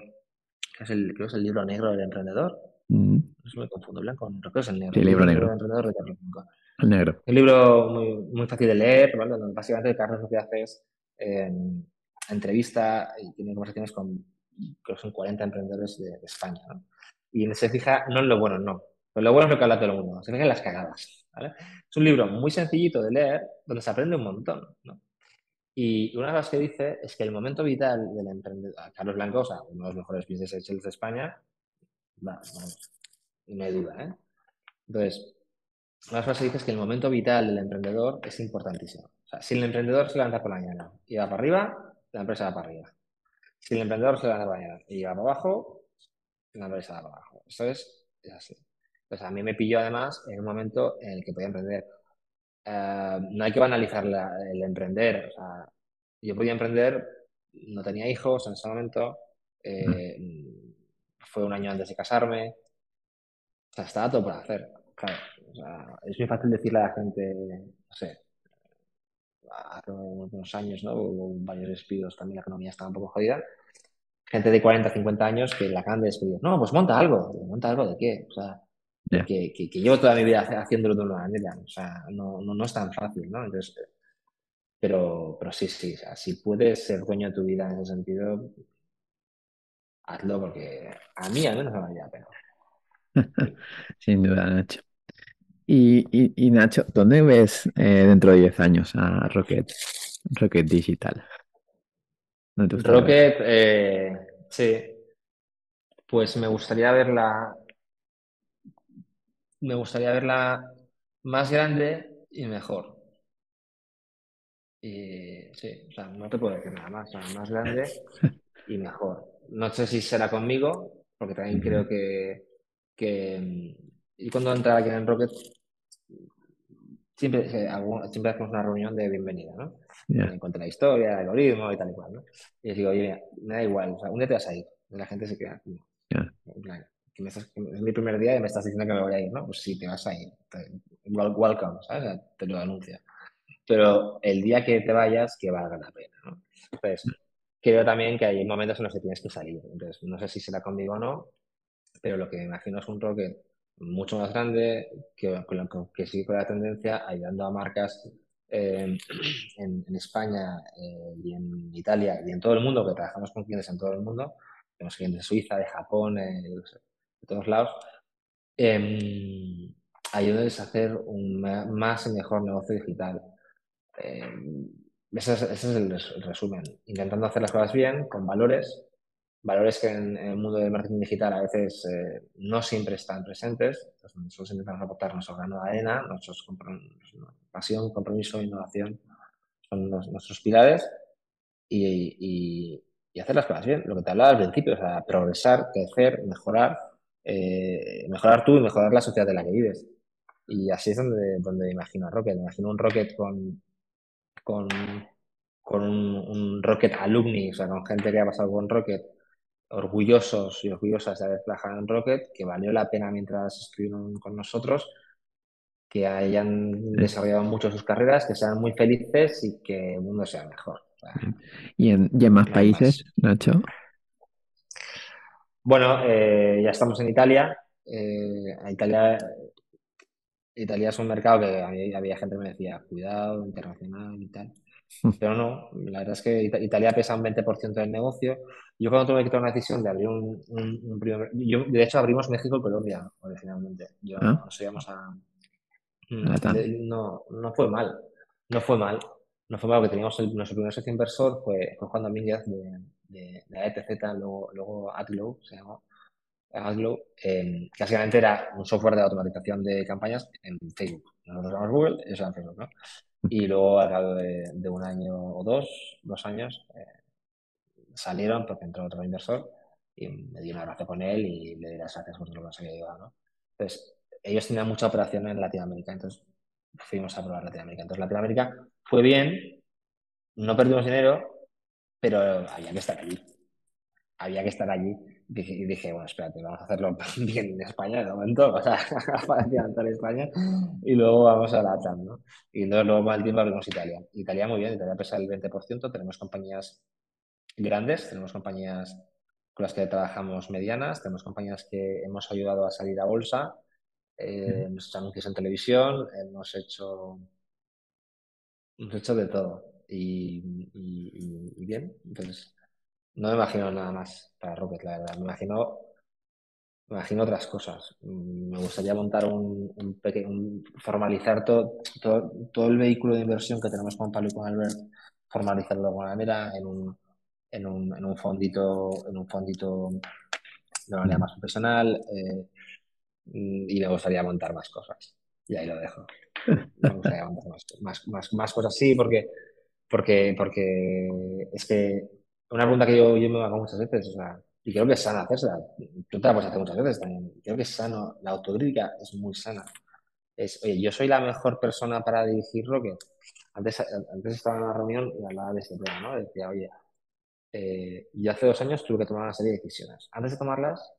que es el, creo que es el libro negro del emprendedor, Mm. No me confundo, blanco creo que es el negro. el libro negro. El negro. Un libro muy, muy fácil de leer, ¿vale? Básicamente Carlos lo que hace es eh, entrevista y tiene conversaciones con, creo que son 40 emprendedores de, España, ¿no? Y se fija no en lo bueno, no. Pero lo bueno es lo que habla todo el mundo, se fija en las cagadas, ¿vale? Es un libro muy sencillito de leer, donde se aprende un montón, ¿no? Y una de las que dice es que el momento vital del emprendedor, Carlos Blanco, o sea, uno de los mejores business angels de España, y no hay duda, ¿eh? Entonces, una frase dice que el momento vital del emprendedor es importantísimo. O sea, si el emprendedor se levanta por la mañana y va para arriba, la empresa va para arriba. Si el emprendedor se por la mañana y va para abajo, la empresa va para abajo. Eso es, así. Entonces, a mí me pilló además en un momento en el que podía emprender. Eh, no hay que banalizar el emprender. O sea, yo podía emprender, no tenía hijos en ese momento, eh, fue un año antes de casarme. O sea, estaba todo por hacer. Claro, o sea, es muy fácil decirle a la gente, no sé, hace unos años, ¿no? Hubo varios despidos, también la economía estaba un poco jodida. Gente de 40, 50 años que la acaban de despedir. No, pues monta algo. ¿Monta algo de qué? O sea, que, que, llevo toda mi vida haciéndolo de una manera. O sea, no, no, no es tan fácil, ¿no? Entonces, pero, pero sí, sí, o sea, si puedes ser dueño de tu vida en ese sentido, hazlo porque a mí al menos me vale la pena. [laughs] Sin duda, Nacho. Y, Nacho, ¿dónde ves eh, dentro de 10 años a Rocket, Rocket Digital? Rocket, eh, sí. Pues me gustaría verla. Me gustaría verla más grande y mejor. Y sí, o sea, no te puedo decir nada más, más grande [laughs] y mejor. No sé si será conmigo, porque también creo que, y cuando entraba aquí en Rocket, siempre, siempre hacemos una reunión de bienvenida, ¿no? En cuanto a la historia, el algoritmo y tal y cual, ¿no? Y les digo, oye, me da igual, o sea, un día te vas a ir. Y la gente se queda es mi primer día y me estás diciendo que me voy a ir, ¿no? Pues sí, te vas a ir. welcome, ¿sabes? Te lo anuncio. Pero el día que te vayas, que valga la pena, ¿no? Entonces, creo también que hay momentos en los que tienes que salir. Entonces, no sé si será conmigo o no, pero lo que me imagino es un rocket mucho más grande, que, que sigue con la tendencia, ayudando a marcas eh, [clears throat] en, España eh, y en Italia y en todo el mundo, que trabajamos con clientes en todo el mundo, tenemos clientes de Suiza, de Japón, eh, de todos lados, eh, a hacer un más y mejor negocio digital. Ese es, el, resumen. Intentando hacer las cosas bien, con valores, valores que en, el mundo del marketing digital a veces eh, no siempre están presentes. Entonces, nosotros intentamos aportar nuestro grano de arena, nuestros pasión, compromiso, innovación son nuestros pilares y, hacer las cosas bien. Lo que te hablaba al principio, o sea, progresar, crecer, mejorar, eh, mejorar tú y mejorar la sociedad de la que vives. Y así es donde, donde imagino a Rocket. Imagino un Rocket con, con, con un, un, Rocket alumni, o sea, con gente que ha pasado con Rocket, orgullosos y orgullosas de haber trabajado en Rocket, que valió la pena mientras estuvieron con nosotros, que hayan desarrollado mucho sus carreras, que sean muy felices y que el mundo sea mejor. ¿Y, en, más países, Nacho? Bueno, eh, ya estamos en Italia. Eh, Italia. Italia es un mercado que había gente que me decía, cuidado, internacional y tal. [laughs] Pero no, la verdad es que Italia pesa un 20% del negocio. Yo cuando tuve que tomar una decisión de abrir un, primer... Yo, de hecho, abrimos México y Colombia originalmente. Yo ¿Ah? nos íbamos a... Mm, no, no fue mal. No fue mal. No fue mal porque teníamos nuestro primer socio inversor fue, fue Juan Domínguez de, de, de ETZ, luego, luego Aglow, se llamó. Aglow, eh, que básicamente era un software de automatización de campañas en Facebook. Nosotros usamos Google, ellos eran Facebook, ¿no? Y luego, al cabo de, un año o dos, dos años, eh, salieron porque entró otro inversor y me di un abrazo con él y le di las gracias por todo lo que nos había ayudado, ¿no? Entonces, ellos tenían mucha operación en Latinoamérica, entonces fuimos a probar Latinoamérica. Entonces, Latinoamérica fue bien, no perdimos dinero, pero había que estar allí. Había que estar allí y dije, bueno, espérate, vamos a hacerlo [laughs] bien en España de momento, o sea, [laughs] para en España y luego vamos a la TAM, ¿no? Y entonces luego más tiempo abrimos Italia. Italia muy bien, Italia pesa el 20%, tenemos compañías grandes, tenemos compañías con las que trabajamos medianas, tenemos compañías que hemos ayudado a salir a bolsa, eh, hemos hecho anuncios en televisión, hemos hecho, hemos hecho de todo. Y, y bien, entonces no me imagino nada más para Rocket, la verdad. Me imagino, me imagino otras cosas. Mm, me gustaría montar un, pequeño, formalizar todo, todo, el vehículo de inversión que tenemos con Pablo y con Albert, formalizarlo de alguna manera en un, en un, en un fondito, en un fondito de manera más profesional. Eh, y me gustaría montar más cosas. Y ahí lo dejo. Me gustaría montar más, más, más, cosas, sí, porque, porque, porque es que una pregunta que yo, yo me hago muchas veces, o sea, y creo que es sana hacerla. Tú te la puedes hacer muchas veces también. Creo que es sano. La autocrítica es muy sana. Es, oye, yo soy la mejor persona para dirigir Rocket. Antes, antes estaba en una reunión y hablaba de este tema, ¿no? Decía, oye, eh, yo hace dos años tuve que tomar una serie de decisiones. Antes de tomarlas,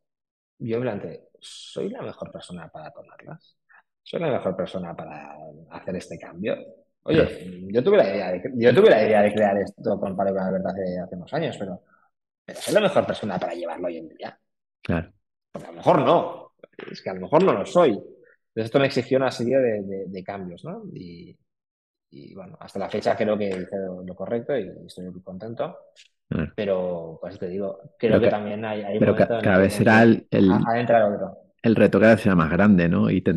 yo me planteé, ¿soy la mejor persona para tomarlas? ¿Soy la mejor persona para hacer este cambio? Oye, yo tuve la idea de, yo tuve la idea de crear esto con Pablo la verdad hace, hace unos años, pero, pero soy la mejor persona para llevarlo hoy en día. Claro. Porque a lo mejor no. Es que a lo mejor no lo soy. Entonces esto me exigió una serie de, cambios, ¿no? Y, bueno, hasta la fecha creo que hice lo, correcto y estoy muy contento. Pero, pues te digo, creo que, también hay, hay pero cada vez será el, el reto cada vez será más grande, ¿no? Y te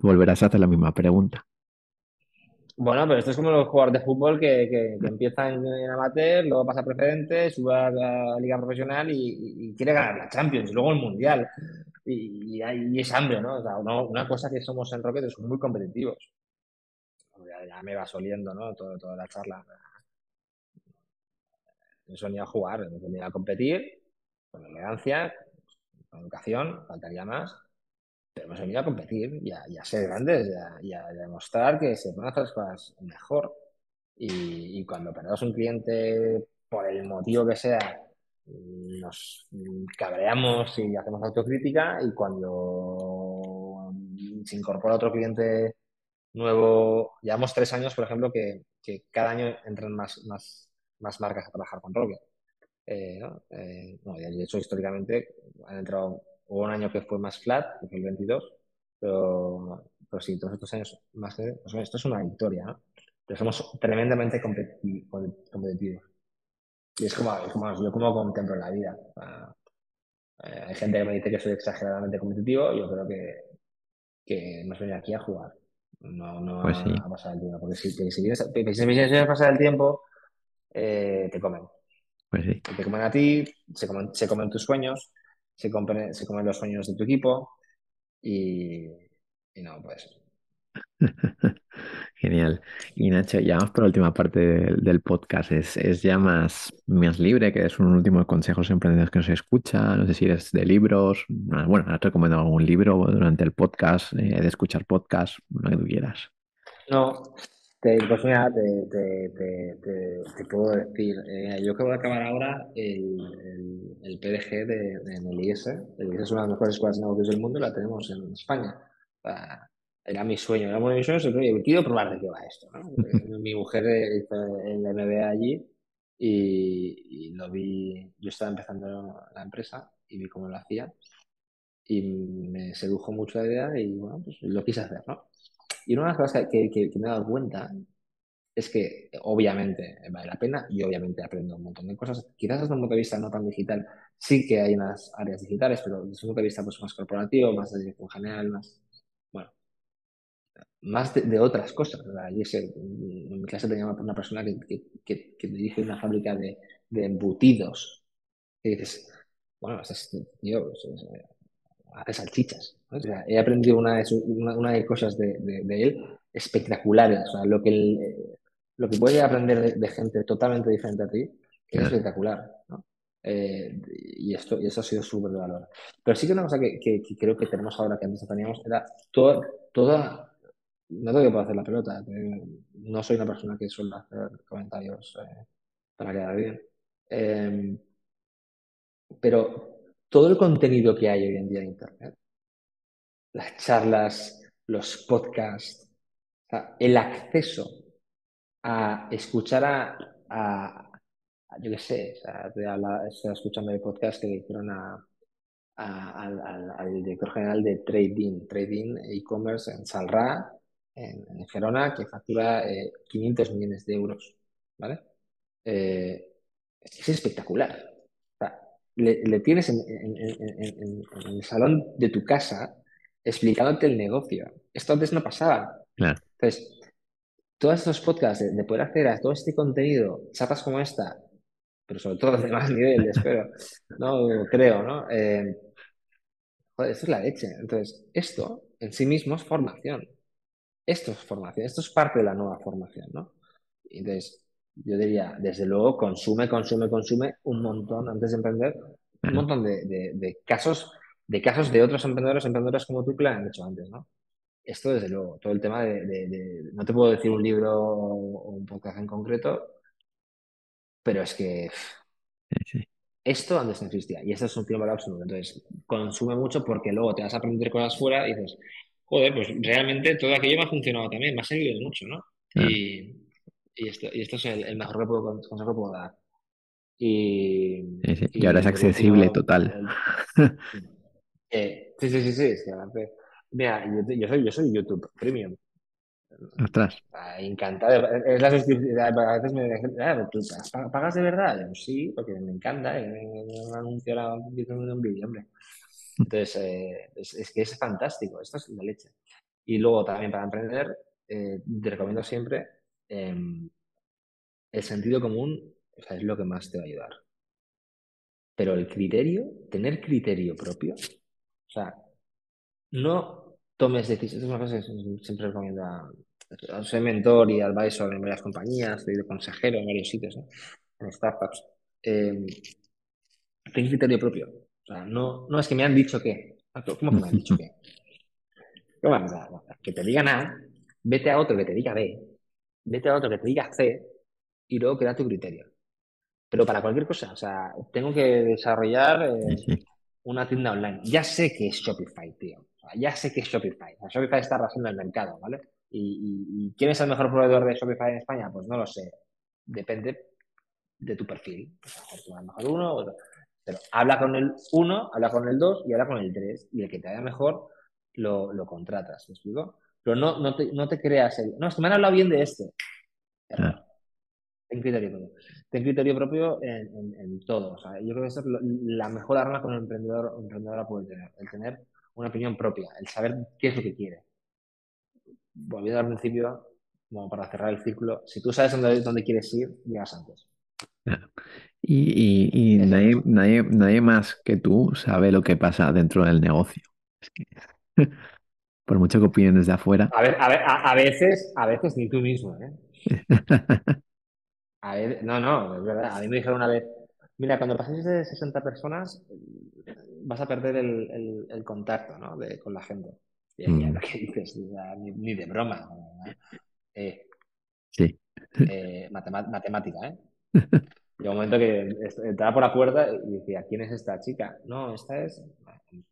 volverás a hacer la misma pregunta. Bueno, pero esto es como los jugadores de fútbol que, que, empiezan en, amateur, luego pasa a preferente, sube a la liga profesional y, quiere ganar la Champions, luego el Mundial. Y, y, es hambre, ¿no? O sea, una cosa que somos en Rocket es muy competitivos. Ya, me vas oliendo, ¿no? Todo, toda la charla. Eso ni a jugar, ni a competir, con elegancia, con educación, faltaría más pero hemos venido a competir y a, ser grandes y a, demostrar que se pueden hacer las cosas mejor. Y, cuando perdemos un cliente por el motivo que sea, nos cabreamos y hacemos autocrítica y cuando se incorpora otro cliente nuevo, llevamos tres años, por ejemplo, que, cada año entran más, más, más marcas a trabajar con Rocket. Eh, eh, de hecho, históricamente han entrado Hubo un año que fue más flat, que fue el 22, pero, pero sí, todos estos años más que... Pues esto es una victoria, ¿no? Pero somos tremendamente competitivos. Y es como, es como yo como contemplo la vida. Eh, hay gente que me dice que soy exageradamente competitivo, yo creo que, que hemos venido aquí a jugar, no, no pues a, pasar el tiempo. Porque si, si, vienes, si vienes a pasar el tiempo, eh, te comen. Pues sí. Te comen a ti, se comen, se comen tus sueños, se comen, se comen los sueños de tu equipo y, y no, pues [laughs] Genial. Y Nacho, ya vamos por la última parte del, del podcast. Es, es ya más, más libre, que es un último consejo emprendedores que nos escucha. No sé si eres de libros. Ah, Bueno, has recomendado algún libro durante el podcast, eh, de escuchar podcast, lo que tú quieras. No, te, pues mira, te, te, te, puedo decir, eh, yo acabo de acabar ahora el, el, el PDG de, de- en el IS es una de las mejores escuelas de negocios del mundo la tenemos en España. Era mi sueño, era uno de mis sueños, pero quiero probar de qué va esto, ¿no? [laughs] Mi mujer hizo el MBA allí y, y lo vi, yo estaba empezando la empresa y vi cómo lo hacía y me sedujo mucho la idea y bueno, pues lo quise hacer, ¿no? Y una de las cosas que, me he dado cuenta es que obviamente vale la pena y obviamente aprendo un montón de cosas. Quizás desde un punto de vista no tan digital, sí que hay unas áreas digitales, pero desde un punto de vista pues, más corporativo, más de dirección general, más, bueno, más de, otras cosas. ¿verdad? Y ese, en mi clase tenía una persona que, que, que- dirige una fábrica de, de embutidos. Y dices, bueno, este tío hace salchichas. ¿no? O sea, he aprendido una de, su- una, una de cosas de, de- de él espectaculares. O sea, lo que, el- eh, lo que puedes aprender de, de gente totalmente diferente a ti es espectacular. ¿no? Eh, y, esto, y eso ha sido súper de valor. Pero sí que una cosa que, que- que creo que tenemos ahora que antes no teníamos era todo, toda. No tengo que puedo hacer la pelota. no soy una persona que suele hacer comentarios eh, para quedar bien. Eh, pero todo el contenido que hay hoy en día en Internet, las charlas, los podcasts, el acceso a escuchar a, a- yo qué sé, o escuchando el podcast que le hicieron a, al, director general de Trading, Trading e-commerce en Salrá, en, en Gerona, que factura eh, 500 millones de euros, ¿vale? Eh, es espectacular. Le, le tienes en, en- en- en- en- en el salón de tu casa explicándote el negocio. Esto antes no pasaba. Claro. Entonces, todos estos podcasts de, de poder acceder a todo este contenido, chapas como esta, pero sobre todo de más [laughs] nivel, espero, no creo, ¿no? Eh, joder, esto es la leche. Entonces, esto en sí mismo es formación. Esto es formación, esto es parte de la nueva formación, ¿no? Entonces, yo diría, desde luego, consume, consume, consume un montón antes de emprender, un montón de, de- de casos, de casos de otros emprendedores, emprendedores como tú que lo han hecho antes, ¿no? Esto, desde luego, todo el tema de, de- no te puedo decir un libro o un podcast en concreto, pero es que Sí, esto antes no existía y esto es un tiempo absoluto. Entonces, consume mucho porque luego te vas a aprender cosas fuera y dices, joder, pues realmente todo aquello me ha funcionado también, me ha servido mucho, ¿no? Claro. Y, y esto, y esto es el, el mejor que puedo, consejo que puedo dar. Y, Sí, sí. Y ahora es accesible último, total. eh, sí, sí, sí, sí, es que aparte- mira, yo, yo soy, yo soy YouTube Premium. Ostras. Encantado. Es la suscripción. A veces me dicen, ah, ¿tú pa- pagas de verdad? Sí, porque me encanta. eh, un vídeo en un vídeo, hombre. [laughs] Entonces, eh, es, es que es fantástico. Esto es la leche. Y luego también para emprender, eh, te recomiendo siempre em, el sentido común, o sea, es lo que más te va a ayudar. Pero el criterio, tener criterio propio, o sea, no tomes decisiones. Es una cosa que siempre recomiendo a, soy mentor y advisor en varias compañías, soy de consejero en varios sitios, ¿no? En startups. Eh, ten criterio propio. O sea, no, no es que me han dicho que. ¿Cómo que me han dicho que? [laughs] ¿Cómo vamos a- que te digan A, vete a otro que te diga B, vete a otro que te diga C y luego crea tu criterio. Pero para cualquier cosa, o sea, tengo que desarrollar eh, Sí, una tienda online. Ya sé que es Shopify, tío. O sea, ya sé que es Shopify. O sea, Shopify está arrasando el mercado, ¿vale? ¿Y, y- y quién es el mejor proveedor de Shopify en España? Pues no lo sé. Depende de tu perfil. O sea, a lo mejor tú, a lo mejor uno, otro. Pero habla con el uno, habla con el dos y habla con el tres. Y el que te vaya mejor, lo, lo contratas. ¿Me explico? Pero no, no, te, no te creas el. No, es que me han hablado bien de este. Claro. Ten criterio propio. Ten criterio propio en, en- en todo. O sea, yo creo que esa es lo- la mejor arma que un emprendedor o emprendedora puede tener. El tener una opinión propia, el saber qué es lo que quiere. Volviendo al principio, como para cerrar el círculo, si tú sabes dónde, dónde quieres ir, llegas antes. Claro. Y, y- nadie, nadie, nadie más que tú sabe lo que pasa dentro del negocio. Es que, [laughs] por mucho que opinen desde afuera. A ver, a ver, a, a veces, a veces ni tú mismo, ¿eh? [laughs] A ver, no, no, es verdad. A mí me dijeron una vez, mira, cuando paséis de 60 personas, vas a perder el, el- el contacto, ¿no? de- con la gente. Y Mm, ¿qué dices? Ni, ni de broma. ¿no? Eh, sí. eh, matemática, ¿eh? Llegó un momento que entraba por la puerta y decía, ¿quién es esta chica? No, esta es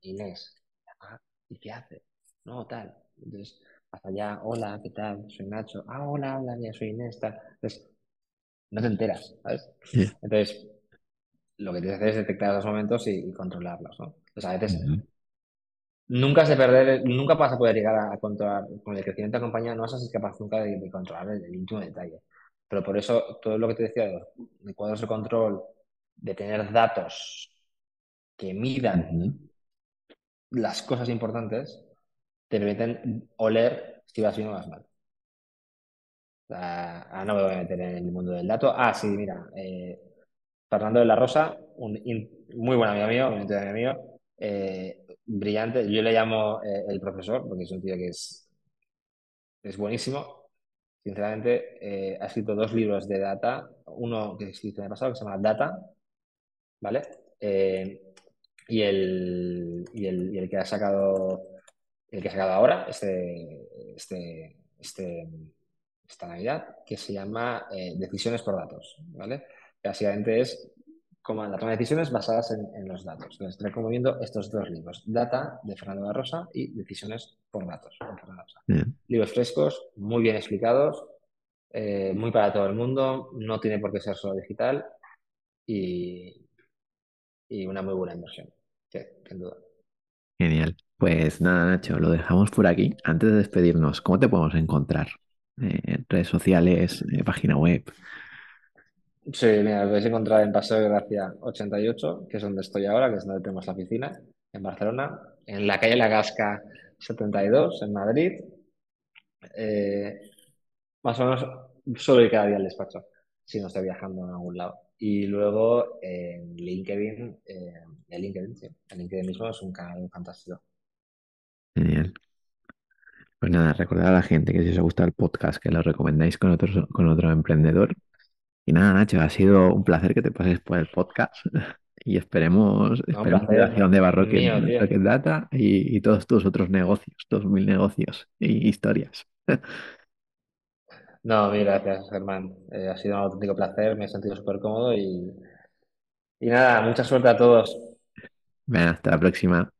Inés. "Ah, ¿y qué hace? No, tal. Entonces, hasta allá, hola, ¿qué tal? Soy Nacho. Ah, hola, hola, mira, soy Inés, tal. Entonces, no te enteras, ¿sabes? Sí. Entonces, lo que tienes que hacer es detectar esos momentos y, y controlarlos, ¿no? Entonces, a veces, nunca se perder, nunca vas a poder llegar a, a controlar, con el crecimiento de la compañía no vas a ser capaz nunca de, de controlar el, el íntimo detalle. Pero por eso, todo lo que te decía de, de cuadros de control, de tener datos que midan las cosas importantes, te permiten oler si vas bien o vas mal. Ahora no me voy a meter en el mundo del dato. Ah, sí, mira, eh, Fernando de la Rosa, un in- muy buen amigo mío, un amigo mío, eh, brillante. Yo le llamo eh, el profesor, porque es un tío que es, buenísimo. Sinceramente, eh, ha escrito dos libros de data, uno que escrito en el pasado que se llama Data, ¿vale? Y, el, y el que ha sacado, el que ha sacado ahora, este, este, este, esta Navidad, que se llama eh, Decisiones por Datos, ¿vale? Que básicamente es como la toma de decisiones basadas en, en los datos. Entonces, te recomiendo estos dos libros, Data de Fernando de la Rosa y Decisiones por Datos de Fernando Rosa. Bien, Libros frescos, muy bien explicados, eh, muy para todo el mundo, no tiene por qué ser solo digital y, y una muy buena inversión, sí, sin duda. Genial. Pues nada, Nacho, lo dejamos por aquí. Antes de despedirnos, ¿cómo te podemos encontrar? Eh, redes sociales, eh, página web. Sí, mira, podéis encontrar en Paseo de Gracia 88, que es donde estoy ahora, que es donde tenemos la oficina, en Barcelona, en la calle La Gasca 72, en Madrid. Eh, más o menos suelo ir cada día al despacho, si no estoy viajando en algún lado. Y luego en LinkedIn, eh, en LinkedIn, sí, en LinkedIn mismo es un canal fantástico. Genial. Pues nada, recordad a la gente que si os gusta el podcast, que lo recomendáis con otro, con otro emprendedor. Y nada, Nacho, ha sido un placer que te pases por el podcast [laughs] y esperemos, No, esperemos relación de Barrocket, mío, Data y, y todos tus otros negocios, tus mil negocios y historias. No, mil gracias, Germán. Eh, ha sido un auténtico placer, me he sentido súper cómodo y, y nada, mucha suerte a todos. Venga, hasta la próxima.